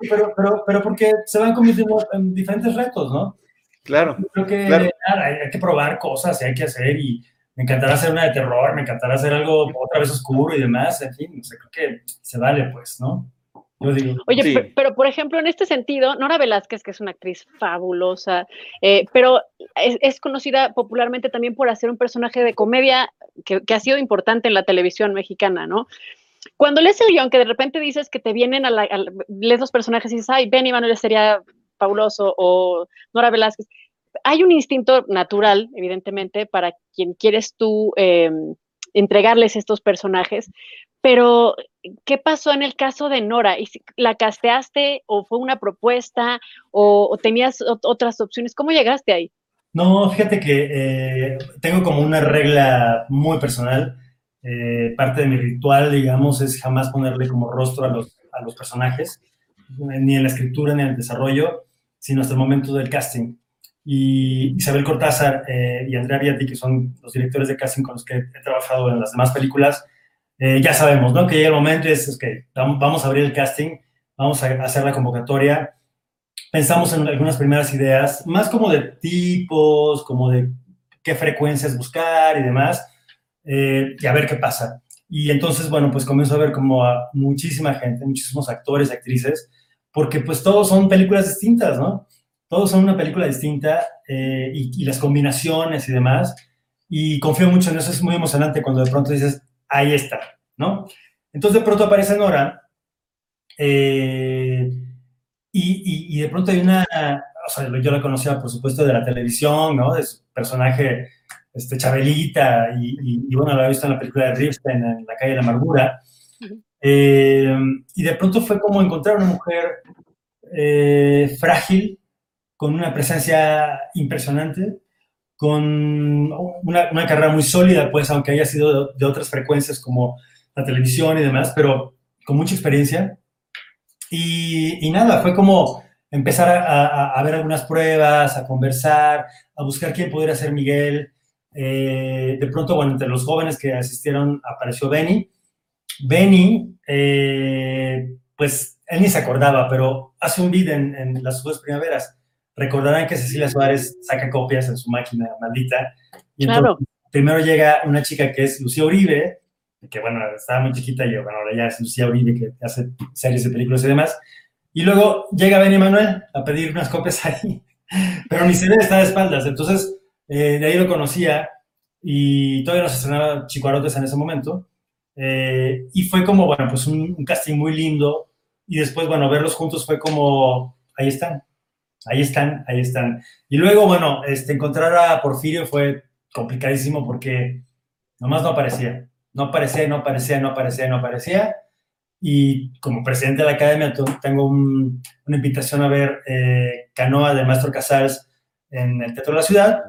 pero, pero, pero porque se van convirtiendo en diferentes retos, ¿no? Claro. Creo que hay, que probar cosas y hay que hacer y me encantará hacer una de terror, me encantará hacer algo otra vez oscuro y demás, en fin, creo que se vale, pues, ¿no? Oye, pero, por ejemplo, en este sentido, Nora Velázquez, que es una actriz fabulosa, eh, pero es, conocida popularmente también por hacer un personaje de comedia que, ha sido importante en la televisión mexicana, ¿no? Cuando lees el guion, que de repente dices que te vienen a, la, lees los personajes y dices, ay, Benny Manuel sería fabuloso, o Nora Velázquez, hay un instinto natural, evidentemente, para quien quieres tú eh, entregarles estos personajes, pero, ¿qué pasó en el caso de Nora? ¿La casteaste o fue una propuesta o, tenías otras opciones? ¿Cómo llegaste ahí? No, fíjate que eh, tengo como una regla muy personal. Eh, parte de mi ritual, digamos, es jamás ponerle como rostro a los, a los personajes, ni en la escritura ni en el desarrollo, sino hasta el momento del casting. Y Isabel Cortázar eh, y Andrea Viati, que son los directores de casting con los que he trabajado en las demás películas, eh, ya sabemos, ¿no? Que llega el momento y es, que vamos a abrir el casting, vamos a hacer la convocatoria. Pensamos en algunas primeras ideas, más como de tipos, como de qué frecuencias buscar y demás, eh, y a ver qué pasa. Y entonces, bueno, pues comienzo a ver como a muchísima gente, muchísimos actores, actrices, porque pues todos son películas distintas, ¿no? Todos son una película distinta eh, y, y, las combinaciones y demás. Y confío mucho en eso, es muy emocionante cuando de pronto dices, ahí está, ¿no? Entonces de pronto aparece Nora eh, y, de pronto hay una, o sea, yo la conocía por supuesto de la televisión, ¿no? De su personaje, este, Chabelita, y, bueno, la había visto en la película de Ripstein, en La calle de la amargura. Eh, y de pronto fue como encontrar una mujer eh, frágil, con una presencia impresionante, con una, una, carrera muy sólida, pues aunque haya sido de, otras frecuencias como la televisión y demás, pero con mucha experiencia. Y, y nada, fue como empezar a, a, ver algunas pruebas, a conversar, a buscar quién pudiera ser Miguel. Eh, de pronto, bueno, entre los jóvenes que asistieron apareció Benny. Benny, eh, pues él ni se acordaba, pero hace un video en, en las dos primaveras. Recordarán que Cecilia Suárez saca copias en su máquina maldita. Y claro. entonces, primero llega una chica que es Lucía Uribe, que bueno, estaba muy chiquita y yo, bueno, ahora ya es Lucía Uribe que hace series de películas y demás. Y luego llega Benny Manuel a pedir unas copias ahí, pero ni se ve, está de espaldas. Entonces, eh, de ahí lo conocía y todavía no se estrenaba Chicuarotes en ese momento. Eh, y fue como, bueno, pues un, un, casting muy lindo. Y después, bueno, verlos juntos fue como, ahí están, ahí están, ahí están. Y luego, bueno, este, encontrar a Porfirio fue complicadísimo porque nomás no aparecía. No aparecía, no aparecía, no aparecía, no aparecía y como presidente de la academia tengo un, una invitación a ver eh, Canoa del maestro Casals en el Teatro de la Ciudad.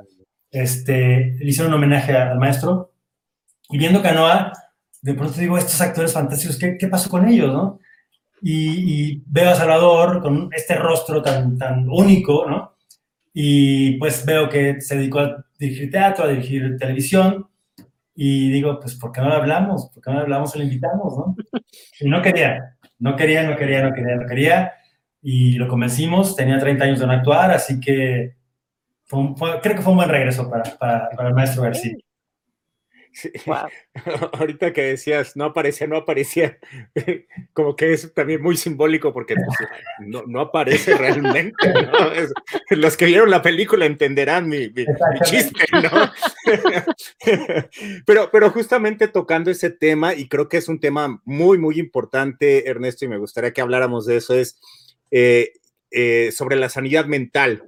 Este, le hicieron un homenaje al maestro y viendo Canoa, de pronto digo, estos actores fantásticos, ¿qué, qué pasó con ellos, no? Y, y, veo a Salvador con este rostro tan, tan único, ¿no? Y pues veo que se dedicó a dirigir teatro, a dirigir televisión, y digo, pues, ¿por qué no le hablamos? ¿Por qué no le hablamos y le invitamos, no? Y no quería, no quería, no quería, no quería, no quería. Y lo convencimos, tenía 30 años de no actuar, así que fue un, fue, creo que fue un buen regreso para, para, para el maestro García. Sí. Wow. Ahorita que decías, no aparecía, no aparecía, como que es también muy simbólico porque pues, no, no, aparece realmente. ¿no? Es, los que vieron la película entenderán mi, mi, mi chiste, ¿no? pero, pero justamente tocando ese tema, y creo que es un tema muy, muy importante, Ernesto, y me gustaría que habláramos de eso, es eh, eh, sobre la sanidad mental.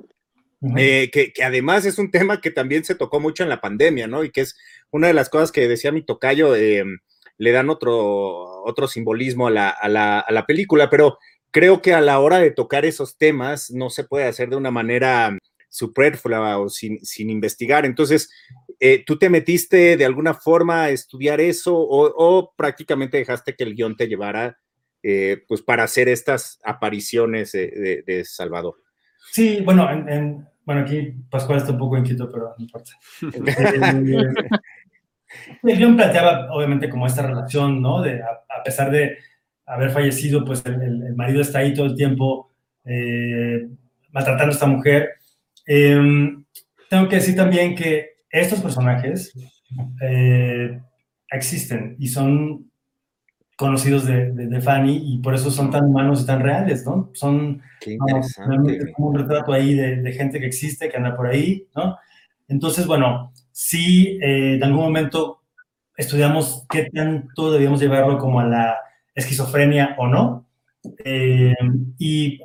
Eh, que, además es un tema que también se tocó mucho en la pandemia, ¿no? Y que es una de las cosas que decía mi tocayo, eh, le dan otro, otro simbolismo a la, a, la, a la, película, pero creo que a la hora de tocar esos temas no se puede hacer de una manera superflua o sin, sin investigar. Entonces, eh, ¿tú te metiste de alguna forma a estudiar eso o, prácticamente dejaste que el guion te llevara eh, pues para hacer estas apariciones de Salvador? Sí, bueno, en, en, bueno, aquí Pascual está un poco inquieto, pero no importa. el guion planteaba, obviamente, como esta relación, ¿no? De, a, a pesar de haber fallecido, pues el, el, marido está ahí todo el tiempo eh, maltratando a esta mujer. Eh, tengo que decir también que estos personajes eh, existen y son conocidos de, de, de, Fanny y por eso son tan humanos y tan reales, ¿no? Son realmente como un retrato ahí de, de, gente que existe, que anda por ahí, ¿no? Entonces, bueno, sí, eh, en algún momento estudiamos qué tanto debíamos llevarlo como a la esquizofrenia o no. Eh, y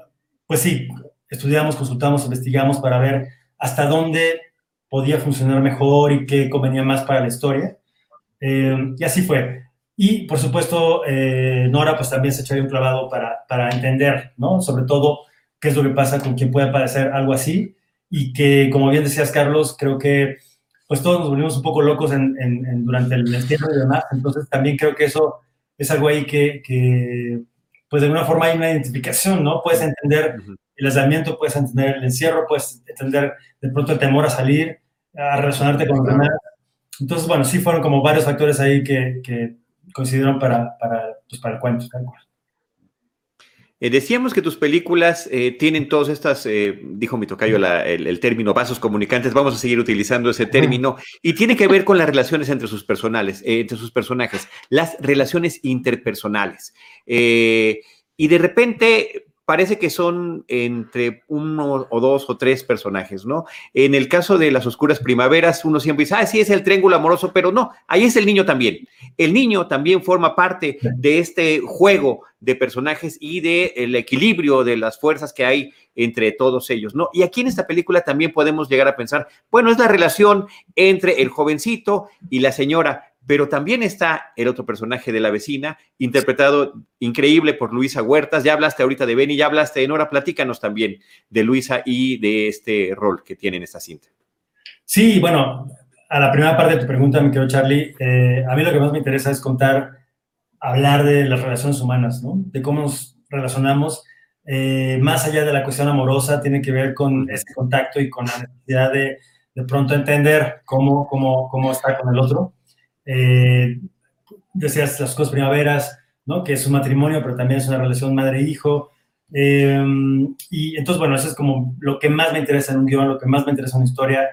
pues sí, estudiamos, consultamos, investigamos para ver hasta dónde podía funcionar mejor y qué convenía más para la historia. Eh, y así fue. Y, por supuesto, eh, Nora pues también se echó ahí un clavado para, para entender, ¿no? Sobre todo, qué es lo que pasa con quien puede parecer algo así y que, como bien decías, Carlos, creo que pues todos nos volvimos un poco locos en, en, en durante el encierro y demás, entonces también creo que eso es algo ahí que, que, pues de alguna forma hay una identificación, ¿no? Puedes entender el aislamiento, puedes entender el encierro, puedes entender de pronto el temor a salir, a relacionarte con los demás. Entonces, bueno, sí fueron como varios factores ahí que, que coincidieron para, para, pues para el cuento. Eh, decíamos que tus películas eh, tienen todas estas, eh, dijo mi tocayo el, el, término vasos comunicantes, vamos a seguir utilizando ese término, y tiene que ver con las relaciones entre sus personales, entre sus personajes, las relaciones interpersonales. Y de repente parece que son entre uno o dos o tres personajes, ¿no? En el caso de las oscuras primaveras, uno siempre dice, ah, sí, es el triángulo amoroso, pero no, ahí es el niño también. El niño también forma parte de este juego de personajes y del el equilibrio de las fuerzas que hay entre todos ellos, ¿no? Y aquí en esta película también podemos llegar a pensar, bueno, es la relación entre el jovencito y la señora, pero también está el otro personaje de la vecina, interpretado increíble por Luisa Huertas. Ya hablaste ahorita de Benny, ya hablaste de Nora, platícanos también de Luisa y de este rol que tiene en esta cinta. Sí, bueno, a la primera parte de tu pregunta, mi querido Charlie, eh, a mí lo que más me interesa es contar, hablar de las relaciones humanas, ¿no? De cómo nos relacionamos, eh, más allá de la cuestión amorosa, tiene que ver con ese contacto y con la necesidad de de pronto entender cómo, cómo, cómo está con el otro. Eh, decías las cosas primaveras, ¿no? Que es un matrimonio, pero también es una relación madre-hijo. Eh, y entonces, bueno, eso es como lo que más me interesa en un guion, lo que más me interesa en una historia.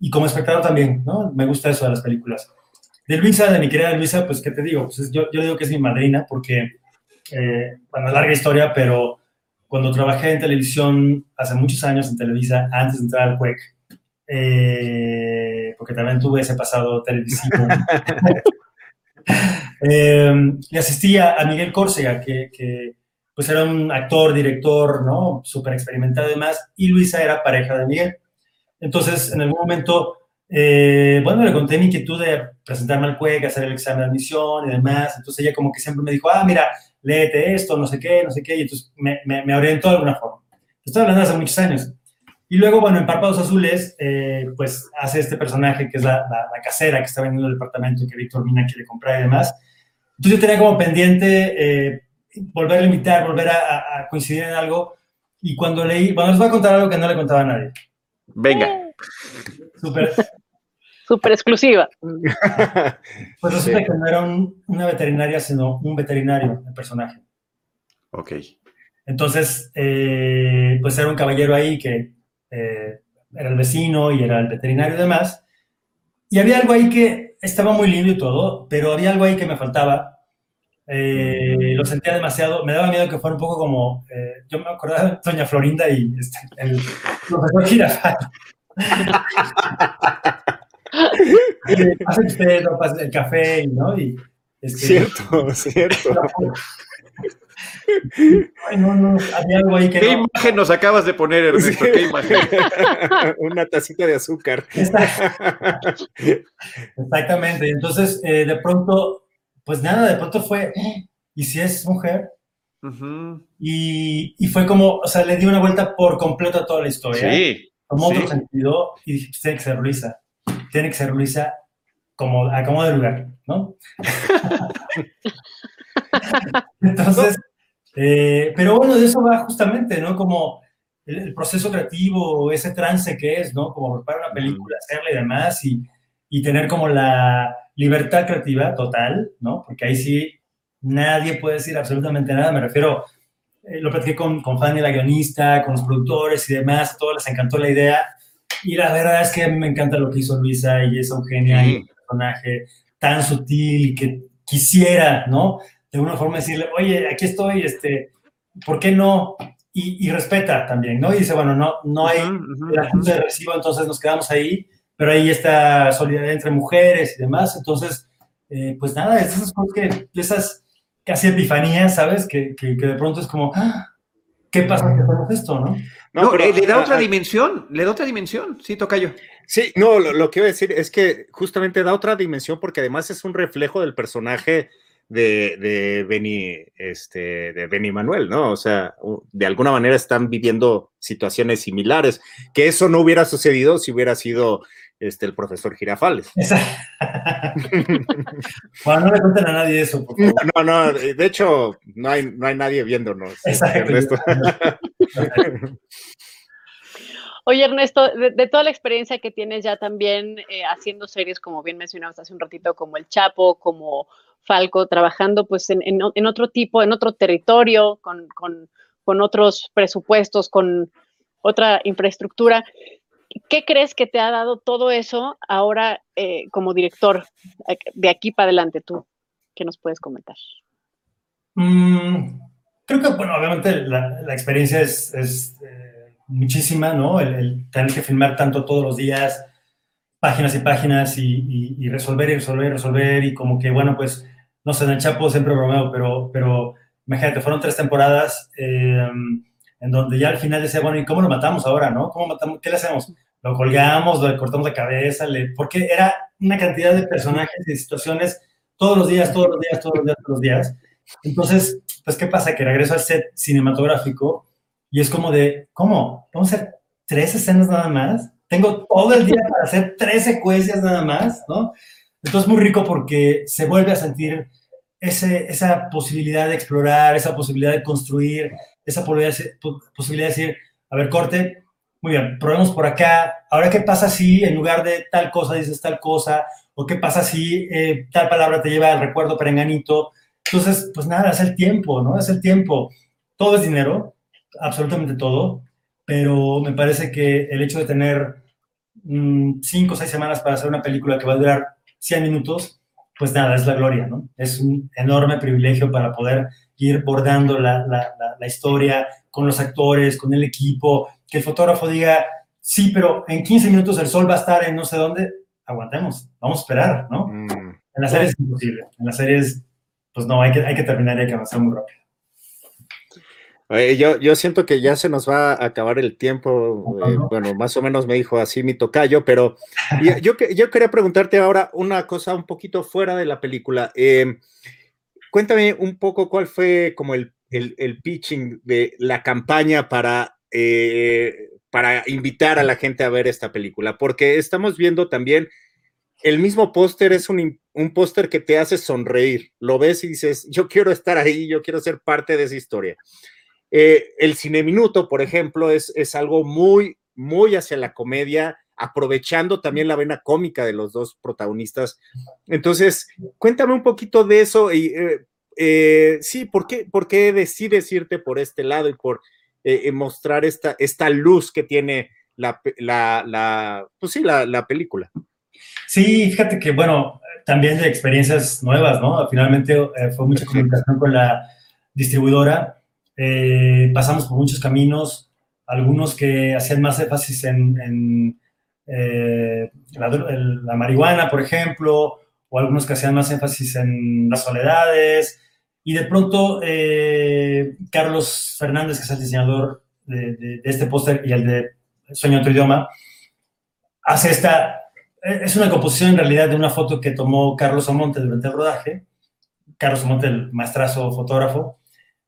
Y como espectador también, ¿no? Me gusta eso de las películas. De Luisa, de mi querida Luisa, pues, ¿qué te digo? Pues yo, yo digo que es mi madrina porque, eh, bueno, larga historia, pero cuando trabajé en televisión hace muchos años en Televisa, antes de entrar al CUEC, eh, porque también tuve ese pasado televisivo. eh, y asistía a Miguel Córcega, que, que, pues era un actor, director, ¿no? Súper experimentado y demás, y Luisa era pareja de Miguel. Entonces, en algún momento, eh, bueno, le conté mi inquietud de presentarme al CUEC, hacer el examen de admisión y demás. Entonces ella como que siempre me dijo, ah, mira, léete esto, no sé qué, no sé qué, y entonces me, me, me orientó de alguna forma. Estoy hablando hace muchos años. Y luego, bueno, en Párpados Azules, eh, pues hace este personaje que es la, la, la, casera que está vendiendo el departamento que Víctor Mina quiere comprar y demás. Entonces yo tenía como pendiente eh, volver a invitar, volver a, a, coincidir en algo. Y cuando leí, bueno, les voy a contar algo que no le contaba a nadie. Venga. Súper. Súper exclusiva. Pues resulta sí. que no era un, una veterinaria, sino un veterinario, el personaje. Ok. Entonces, eh, pues era un caballero ahí que eh, era el vecino y era el veterinario y demás. Y había algo ahí que estaba muy lindo y todo, pero había algo ahí que me faltaba. Eh, lo sentía demasiado, me daba miedo que fuera un poco como, eh, yo me acordaba de Doña Florinda y este, el profesor Girafal. Hace usted no, el café, ¿no? Y, este, cierto, cierto. Ay, no, no, había algo ahí que ¿Qué no. imagen nos acabas de poner, Ernesto? Sí. ¿Qué imagen? Una tacita de azúcar. Exactamente. Entonces, eh, de pronto, pues nada, de pronto fue, ¿y si es mujer? Uh -huh. y, y, fue como, o sea, le di una vuelta por completo a toda la historia. Sí. Tomó sí. otro sentido y dije, pues, tiene que ser Luisa. Tiene que ser Luisa como, a como de lugar, ¿no? Entonces, eh, pero bueno, de eso va justamente, ¿no? Como el, el, proceso creativo, ese trance que es, ¿no? Como preparar una película, hacerla y demás, y, y, tener como la libertad creativa total, ¿no? Porque ahí sí nadie puede decir absolutamente nada, me refiero, eh, lo platiqué con, con Fanny, la guionista, con los productores y demás, a todos les encantó la idea, y la verdad es que me encanta lo que hizo Luisa, y es Eugenia, sí. y un personaje tan sutil que quisiera, ¿no? De alguna forma decirle, oye, aquí estoy, este, ¿por qué no? Y, y respeta también, ¿no? Y dice, bueno, no, no hay uh -huh, recibo, entonces nos quedamos ahí, pero ahí está solidaridad entre mujeres y demás, entonces, eh, pues nada, es esas cosas que, esas casi epifanías, ¿sabes? Que, que, que de pronto es como, ¡Ah! ¿qué pasa que hacemos esto, no? No, no pero, le da otra dimensión, le da otra dimensión, sí, Tocayo. Sí, no, lo, lo que iba a decir es que justamente da otra dimensión porque además es un reflejo del personaje de, de Benny, este, de Benny Manuel, ¿no? O sea, de alguna manera están viviendo situaciones similares, que eso no hubiera sucedido si hubiera sido este, el profesor Girafales. bueno, no le cuenten a nadie eso. No, no, no, de hecho, no hay, no hay nadie viéndonos. Este, Ernesto. Oye, Ernesto, de, toda la experiencia que tienes ya también eh, haciendo series, como bien mencionabas hace un ratito, como El Chapo, como Falco, trabajando pues en, otro tipo, en otro territorio, con, con, otros presupuestos, con otra infraestructura. ¿Qué crees que te ha dado todo eso ahora eh, como director, eh, de aquí para adelante tú? ¿Qué nos puedes comentar? Mm, creo que, bueno, obviamente la, experiencia es, es eh, muchísima, ¿no? El, el, tener que filmar tanto todos los días, páginas y páginas y, y, y, resolver y resolver y resolver y como que, bueno, pues, no sé, en el Chapo siempre bromeo, pero, pero imagínate, fueron tres temporadas eh, en donde ya al final decía, bueno, ¿y cómo lo matamos ahora, no? ¿Cómo matamos? ¿Qué le hacemos? Lo colgamos, lo cortamos la cabeza, le... porque era una cantidad de personajes y situaciones todos los días, todos los días, todos los días, todos los días. Entonces, pues, ¿qué pasa? Que regreso al set cinematográfico y es como de, ¿cómo? ¿Vamos a hacer tres escenas nada más? tengo todo el día para hacer tres secuencias nada más, ¿no? Entonces, muy rico porque se vuelve a sentir ese, esa posibilidad de explorar, esa posibilidad de construir, esa posibilidad de decir, a ver, corte, muy bien, probemos por acá. Ahora, ¿qué pasa si en lugar de tal cosa dices tal cosa? ¿O qué pasa si eh, tal palabra te lleva al recuerdo perenganito? Entonces, pues nada, es el tiempo, ¿no? Es el tiempo. Todo es dinero, absolutamente todo, pero me parece que el hecho de tener mm, cinco o seis semanas para hacer una película que va a durar 100 minutos, pues nada, es la gloria, ¿no? Es un enorme privilegio para poder ir bordando la, la, la, historia con los actores, con el equipo, que el fotógrafo diga, sí, pero en 15 minutos el sol va a estar en no sé dónde, aguantemos, vamos a esperar, ¿no? Mm. En las series es imposible, en las series, pues no, hay que, hay que terminar y hay que avanzar muy rápido. Yo, yo, siento que ya se nos va a acabar el tiempo. Eh, bueno, más o menos me dijo así mi tocayo, pero yo, yo, quería preguntarte ahora una cosa un poquito fuera de la película. Em, cuéntame un poco cuál fue como el, el, pitching de la campaña para, eh, para invitar a la gente a ver esta película, porque estamos viendo también el mismo póster es un, un póster que te hace sonreír. Lo ves y dices, yo quiero estar ahí, yo quiero ser parte de esa historia. Eh, el cine minuto, por ejemplo, es, es algo muy, muy hacia la comedia, aprovechando también la vena cómica de los dos protagonistas. Entonces, cuéntame un poquito de eso y eh, eh, sí, ¿por qué, ¿por qué decides irte por este lado y por mostrar esta, esta luz que tiene la, la, pues sí, la, película? Sí, fíjate que, bueno, también de experiencias nuevas, ¿no? Finalmente fue mucha comunicación con la distribuidora eh, pasamos por muchos caminos, algunos que hacían más énfasis en, eh, la, marihuana, por ejemplo, o algunos que hacían más énfasis en las soledades. Y de pronto, eh, Carlos Fernández, que es el diseñador de, este póster y el de Sueño otro idioma, hace esta. Es una composición en realidad de una foto que tomó Carlos Omonte durante el rodaje. Carlos Omonte, el maestrazo fotógrafo,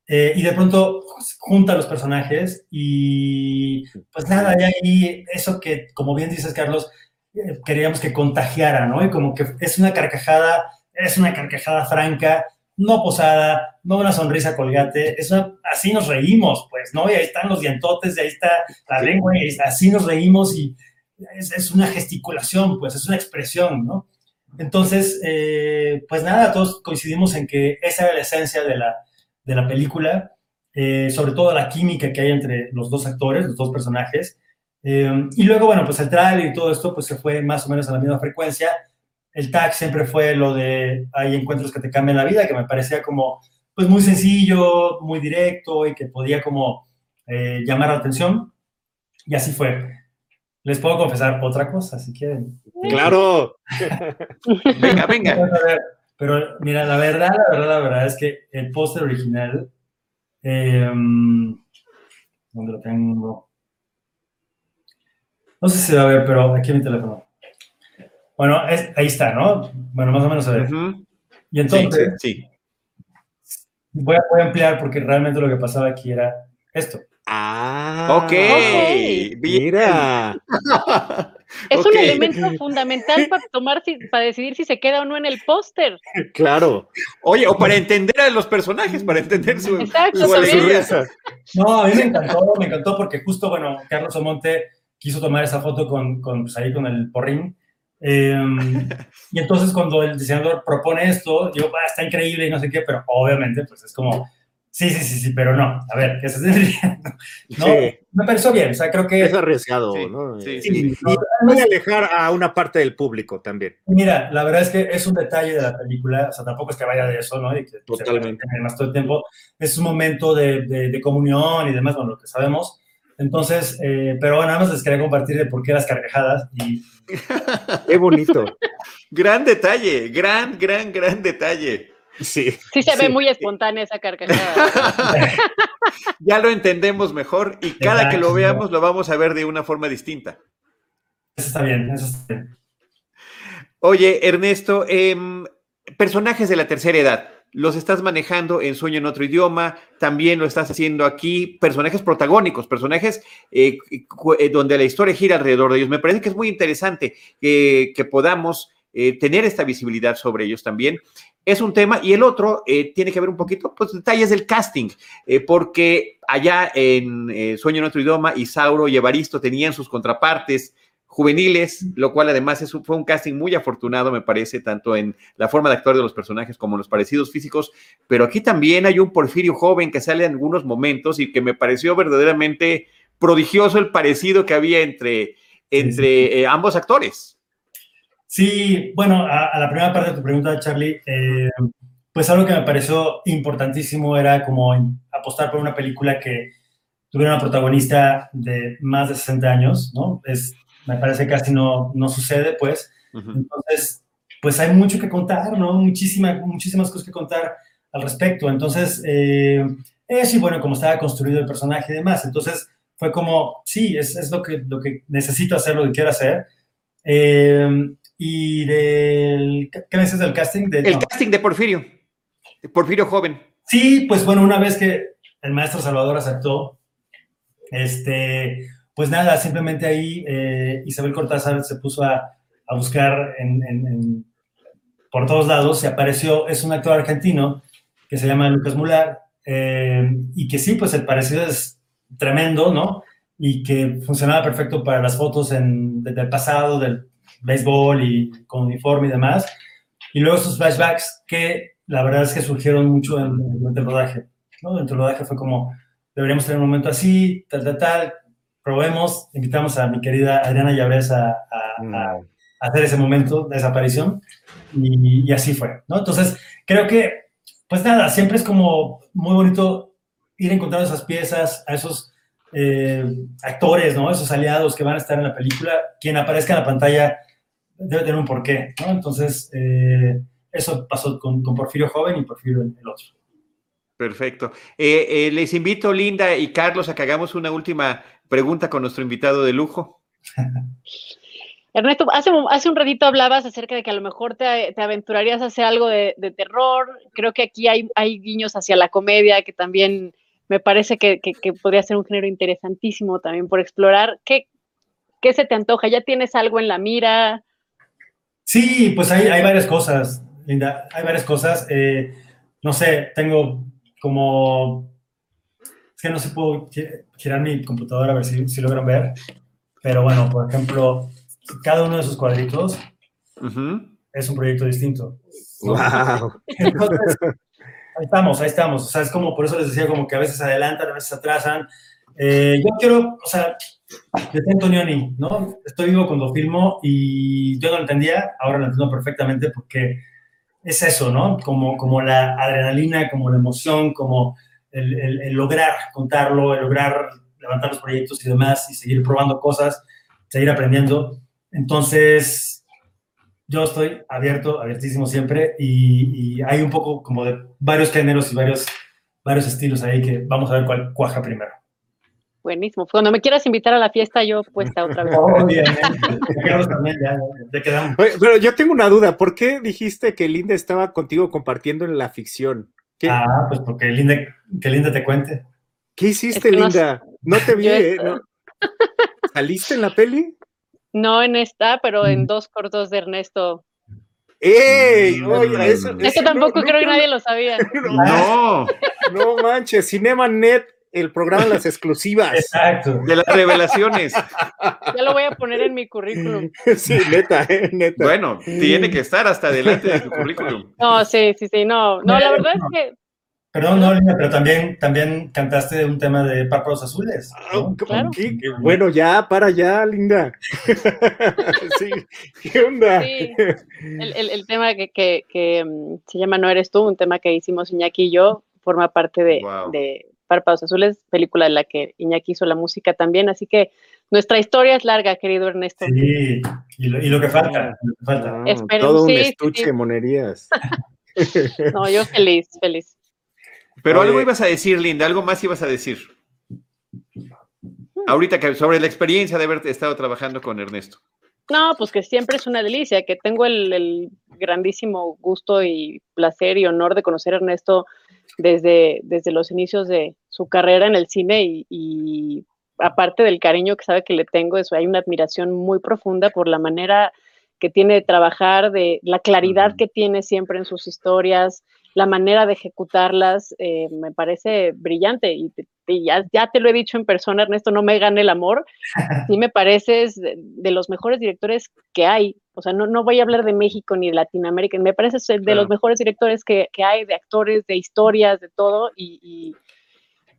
eh, y de pronto junta a los personajes y pues nada, hay ahí eso que, como bien dices, Carlos, eh, queríamos que contagiara, ¿no? Y como que es una carcajada, es una carcajada franca, no posada, no una sonrisa colgate, es así nos reímos, pues, ¿no? Y ahí están los dientotes, y ahí está la lengua, y así nos reímos y es, es una gesticulación, pues, es una expresión, ¿no? Entonces, eh, pues nada, todos coincidimos en que esa era la esencia de la, de la película, eh, sobre todo la química que hay entre los dos actores, los dos personajes. Eh, y luego, bueno, pues el trailer y todo esto, pues se fue más o menos a la misma frecuencia. El tag siempre fue lo de hay encuentros que te cambian la vida, que me parecía como, pues muy sencillo, muy directo y que podía como eh, llamar la atención. Y así fue. Les puedo confesar otra cosa, si quieren. Claro. venga, venga. Pero mira, la verdad, la verdad, la verdad es que el póster original, em, ¿dónde lo tengo? No sé si se va a ver, pero aquí en mi teléfono. Bueno, ahí está, ¿no? Bueno, más o menos se ve. Y entonces, sí, Voy, a, voy, a, ampliar porque realmente lo que pasaba aquí era esto. Ah, ok. Mira. Es un elemento fundamental para tomar, para decidir si se queda o no en el póster. Claro. Oye, o para entender a los personajes, para entender su, Exacto, No, a mí me encantó, me encantó porque justo, bueno, Carlos Omonte quiso tomar esa foto con, con pues ahí con el porrín. Em, y entonces cuando el diseñador propone esto, digo, ah, está increíble y no sé qué, pero obviamente pues es como Sí, sí, sí, sí, pero no. A ver, ¿qué se riendo? No, me pareció bien, o sea, creo que... Es arriesgado, ¿no? Sí, sí. Voy a alejar a una parte del público también. Mira, la verdad es que es un detalle de la película, o sea, tampoco es que vaya de eso, ¿no? Y que Totalmente. Además, todo el tiempo es un momento de, de, comunión y demás, bueno, lo que sabemos. Entonces, eh, pero nada más les quería compartir de por qué las carcajadas y... Qué bonito. gran detalle, gran, gran, gran detalle. Sí. Sí se ve muy espontánea esa carcajada. ya lo entendemos mejor y cada que lo veamos lo vamos a ver de una forma distinta. Eso está bien, eso está bien. Oye, Ernesto, em, personajes de la tercera edad. los estás manejando en Sueño en otro idioma, también lo estás haciendo aquí, personajes protagónicos, personajes eh, eh, donde la historia gira alrededor de ellos. Me parece que es muy interesante que podamos eh, tener esta visibilidad sobre ellos también. Es un tema y el otro tiene que ver un poquito, pues detalles del casting, porque allá en Sueño en otro idioma, Isauro y Evaristo tenían sus contrapartes juveniles, lo cual además es, fue un casting muy afortunado, me parece, tanto en la forma de actuar de los personajes como en los parecidos físicos, pero aquí también hay un Porfirio joven que sale en algunos momentos y que me pareció verdaderamente prodigioso el parecido que había entre, entre eh, ambos actores. Sí, bueno, a, la primera parte de tu pregunta, Charlie, eh, pues algo que me pareció importantísimo era como apostar por una película que tuviera una protagonista de más de 60 años, ¿no? Es me parece que casi no, no sucede, pues. Entonces, pues hay mucho que contar, ¿no? Muchísimas, muchísimas cosas que contar al respecto. Entonces, eh, es y bueno, como estaba construido el personaje y demás. Entonces, fue como, sí, es, es lo, que, lo que necesito hacer, lo que quiero hacer. Eh, y del, ¿qué me dices del casting? el casting de Porfirio, de Porfirio joven. Sí, pues bueno, una vez que el maestro Salvador aceptó, este, pues nada, simplemente ahí eh, Isabel Cortázar se puso a, buscar por todos lados, se apareció, es un actor argentino que se llama Lucas Mular, eh, y que sí, pues el parecido es tremendo, ¿no? Y que funcionaba perfecto para las fotos en, del pasado, del béisbol y con uniforme y demás. Y luego esos flashbacks que la verdad es que surgieron mucho en, durante el rodaje, ¿no? Durante el rodaje fue como, deberíamos tener un momento así, tal, tal, tal, probemos, invitamos a mi querida Adriana Llaves a, hacer ese momento de desaparición y, así fue, ¿no? Entonces, creo que, pues nada, siempre es como muy bonito ir encontrando esas piezas, a esos eh, actores, ¿no? Esos aliados que van a estar en la película, quien aparezca en la pantalla debe tener un porqué, ¿no? Entonces, eh, eso pasó con, Porfirio Joven y Porfirio el otro. Perfecto. Eh, les invito, Linda y Carlos, a que hagamos una última pregunta con nuestro invitado de lujo. Ernesto, hace, hace un ratito hablabas acerca de que a lo mejor te, aventurarías a hacer algo de, terror. Creo que aquí hay, hay, guiños hacia la comedia que también me parece que, podría ser un género interesantísimo también por explorar. ¿Qué, ¿Qué, se te antoja? ¿Ya tienes algo en la mira? Sí, pues hay, hay varias cosas, Linda. Hay varias cosas. Eh, no sé, tengo como es que no se puedo girar mi computadora a ver si, si logran ver. Pero bueno, por ejemplo, cada uno de esos cuadritos es un proyecto distinto. ¡Wow! ahí estamos, ahí estamos. O sea, es como, por eso les decía, como que a veces adelantan, a veces atrasan. Eh, yo quiero, o sea, tengo Antonioni, ¿no? Estoy vivo cuando filmo y yo no lo entendía, ahora lo entiendo perfectamente porque es eso, ¿no? Como, como la adrenalina, como la emoción, como el, lograr contarlo, el lograr levantar los proyectos y demás y seguir probando cosas, seguir aprendiendo. Entonces, yo estoy abierto, abiertísimo siempre y, hay un poco como de varios géneros y varios, varios estilos ahí que vamos a ver cuál cuaja primero. Buenísimo. Cuando me quieras invitar a la fiesta, yo puesta otra vez. Pero yo tengo una duda. ¿Por qué dijiste que Linda estaba contigo compartiendo en la ficción? Ah, pues porque Linda, que Linda te cuente. ¿Qué hiciste, Linda? No, te vi, ¿eh? ¿Saliste en la peli? No en esta, pero en mm. dos cortos de Ernesto. ¡Ey! Mm. Oye, eso, eso, tampoco creo que nadie lo sabía. No, no manches, Cinema Net el programa de las exclusivas. Exacto. De las revelaciones. Ya lo voy a poner en mi currículum. Sí, neta, eh, neta. Bueno, tiene que estar hasta adelante de tu currículum. No, sí, sí, sí, no. No, la verdad es que. Perdón, no, pero también, también cantaste un tema de Párpados Azules. Ah, bueno, ya, para ya, Linda. sí, ¿qué onda? Sí, el, el, tema que, que, que, mm, se llama No Eres Tú, un tema que hicimos Iñaki y yo, forma parte de, de Párpados Azules, película de la que Iñaki hizo la música también, así que nuestra historia es larga, querido Ernesto. Sí, y lo, que falta, falta. Ah, todo un estuche de monerías. no, yo feliz, feliz. Pero algo ibas a decir, Linda, algo más ibas a decir. Ahorita que sobre la experiencia de haber estado trabajando con Ernesto. No, pues que siempre es una delicia, que tengo el, grandísimo gusto y placer y honor de conocer a Ernesto desde, desde los inicios de su carrera en el cine y, aparte del cariño que sabe que le tengo, eso, hay una admiración muy profunda por la manera que tiene de trabajar, de la claridad que tiene siempre en sus historias, la manera de ejecutarlas eh, me parece brillante y, ya, ya, te lo he dicho en persona, Ernesto, no me gane el amor. Sí me pareces de, los mejores directores que hay. O sea, no, no, voy a hablar de México ni de Latinoamérica, me pareces de los mejores directores que, que, hay, de actores, de historias, de todo. Y, y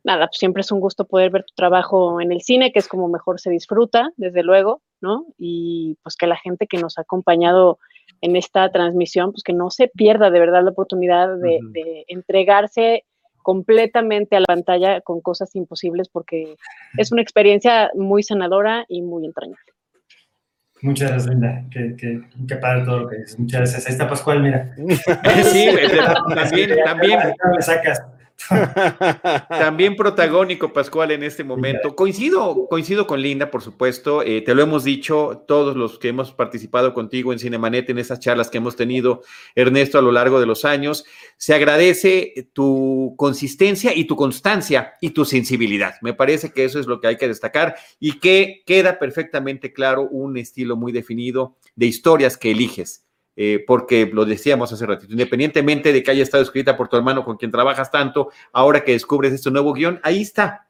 nada, pues siempre es un gusto poder ver tu trabajo en el cine, que es como mejor se disfruta, desde luego, ¿no? Y pues que la gente que nos ha acompañado en esta transmisión, pues que no se pierda de verdad la oportunidad de, entregarse completamente a la pantalla con cosas imposibles porque es una experiencia muy sanadora y muy entrañable. Muchas gracias, Linda. Qué, qué, qué padre todo lo que dices. Muchas gracias. Ahí está Pascual, mira. sí, también, también. Me sacas. También protagónico, Pascual, en este momento. Coincido, coincido con Linda, por supuesto. Eh, te lo hemos dicho, todos los que hemos participado contigo en Cinemanet, en esas charlas que hemos tenido, Ernesto, a lo largo de los años. Se agradece tu consistencia y tu constancia y tu sensibilidad. Me parece que eso es lo que hay que destacar y que queda perfectamente claro un estilo muy definido de historias que eliges eh, porque lo decíamos hace ratito, independientemente de que haya estado escrita por tu hermano con quien trabajas tanto, ahora que descubres este nuevo guion, ahí está.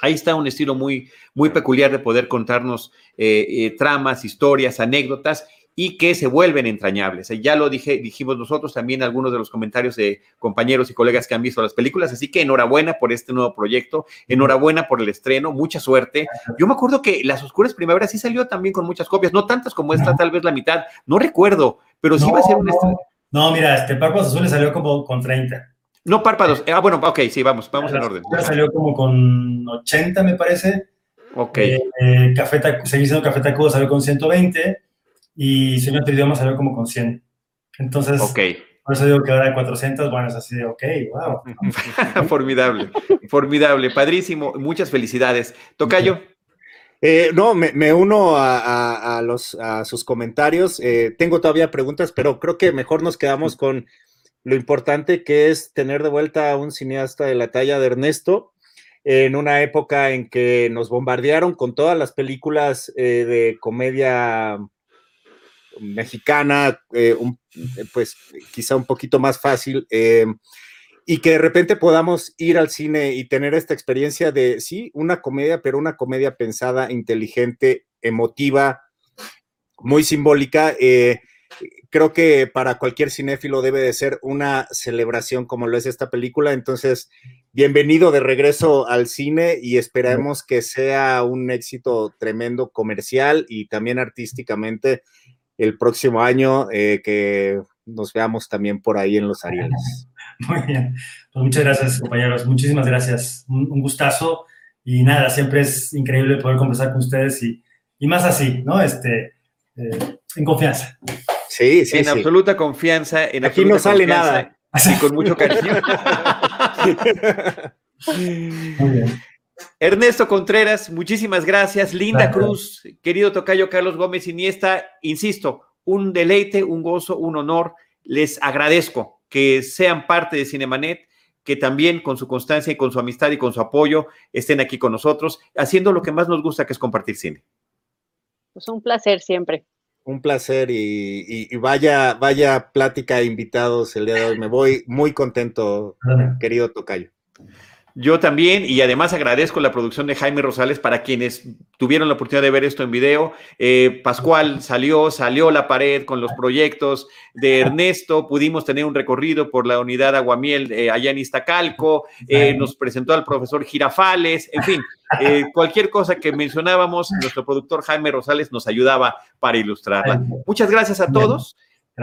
Ahí está un estilo muy, muy peculiar de poder contarnos eh, eh, tramas, historias, anécdotas y que se vuelven entrañables. Ya lo dije, dijimos nosotros también algunos de los comentarios de compañeros y colegas que han visto las películas, así que enhorabuena por este nuevo proyecto, enhorabuena por el estreno, mucha suerte. Yo me acuerdo que Las Oscuras Primaveras sí salió también con muchas copias, no tantas como esta, tal vez la mitad, no recuerdo, pero sí va a ser un estreno. No, mira, este Párpados Azules salió como con 30. No párpados, ah, bueno, ok, sí, vamos, vamos en orden. Salió como con 80, me parece. Ok. Eh, eh, Café siendo Café Tacudo, salió con 120 y Sueño de idioma salió como con 100. Entonces, por eso digo que ahora hay 400, bueno, es así de, ok, wow. formidable, formidable, padrísimo, muchas felicidades. Tocayo. Eh, no, me, uno a, los, a sus comentarios. Eh, tengo todavía preguntas, pero creo que mejor nos quedamos con lo importante que es tener de vuelta a un cineasta de la talla de Ernesto en una época en que nos bombardearon con todas las películas eh, de comedia mexicana, eh, eh, pues quizá un poquito más fácil, eh, y que de repente podamos ir al cine y tener esta experiencia de, sí, una comedia, pero una comedia pensada, inteligente, emotiva, muy simbólica. creo que para cualquier cinéfilo debe de ser una celebración como lo es esta película. Entonces, bienvenido de regreso al cine y esperamos que sea un éxito tremendo comercial y también artísticamente el próximo año eh, que nos veamos también por ahí en los Arieles. Muy bien, pues muchas gracias compañeros, muchísimas gracias, un, gustazo y nada, siempre es increíble poder conversar con ustedes y, y más así, ¿no? Este, eh, en confianza. Sí, sí. En absoluta confianza. En Aquí no sale nada. Así con mucho cariño. Muy bien. Ernesto Contreras, muchísimas gracias. Linda Cruz, querido Tocayo Carlos Gómez Iniesta, insisto, un deleite, un gozo, un honor. Les agradezco que sean parte de Cinemanet, que también con su constancia y con su amistad y con su apoyo estén aquí con nosotros, haciendo lo que más nos gusta, que es compartir cine. Pues un placer siempre. Un placer y, y vaya, vaya plática invitados el día de hoy. Me voy muy contento, querido Tocayo. Yo también, y además agradezco la producción de Jaime Rosales para quienes tuvieron la oportunidad de ver esto en video. Eh, Pascual salió, salió la pared con los proyectos de Ernesto, pudimos tener un recorrido por la unidad Aguamiel eh, allá en Iztacalco, eh, nos presentó al profesor Girafales, en fin, cualquier cosa que mencionábamos, nuestro productor Jaime Rosales nos ayudaba para ilustrarla. Muchas gracias a todos.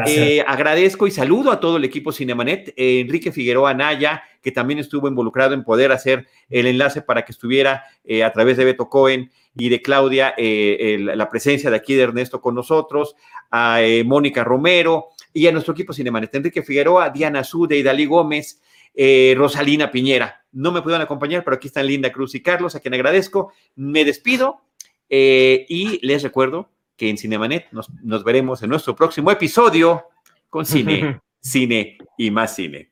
Eh, agradezco y saludo a todo el equipo Cinemanet, eh, Enrique Figueroa Naya, que también estuvo involucrado en poder hacer el enlace para que estuviera eh, a través de Beto Cohen y de Claudia la presencia de aquí de Ernesto con nosotros, a Mónica Romero y a nuestro equipo Cinemanet, Enrique Figueroa, Diana Sude y Dalí Gómez, Rosalina Piñera. No me pudieron acompañar, pero aquí están Linda Cruz y Carlos, a quien agradezco. Me despido y les recuerdo que en Cinemanet nos, nos veremos en nuestro próximo episodio con cine, cine y más cine.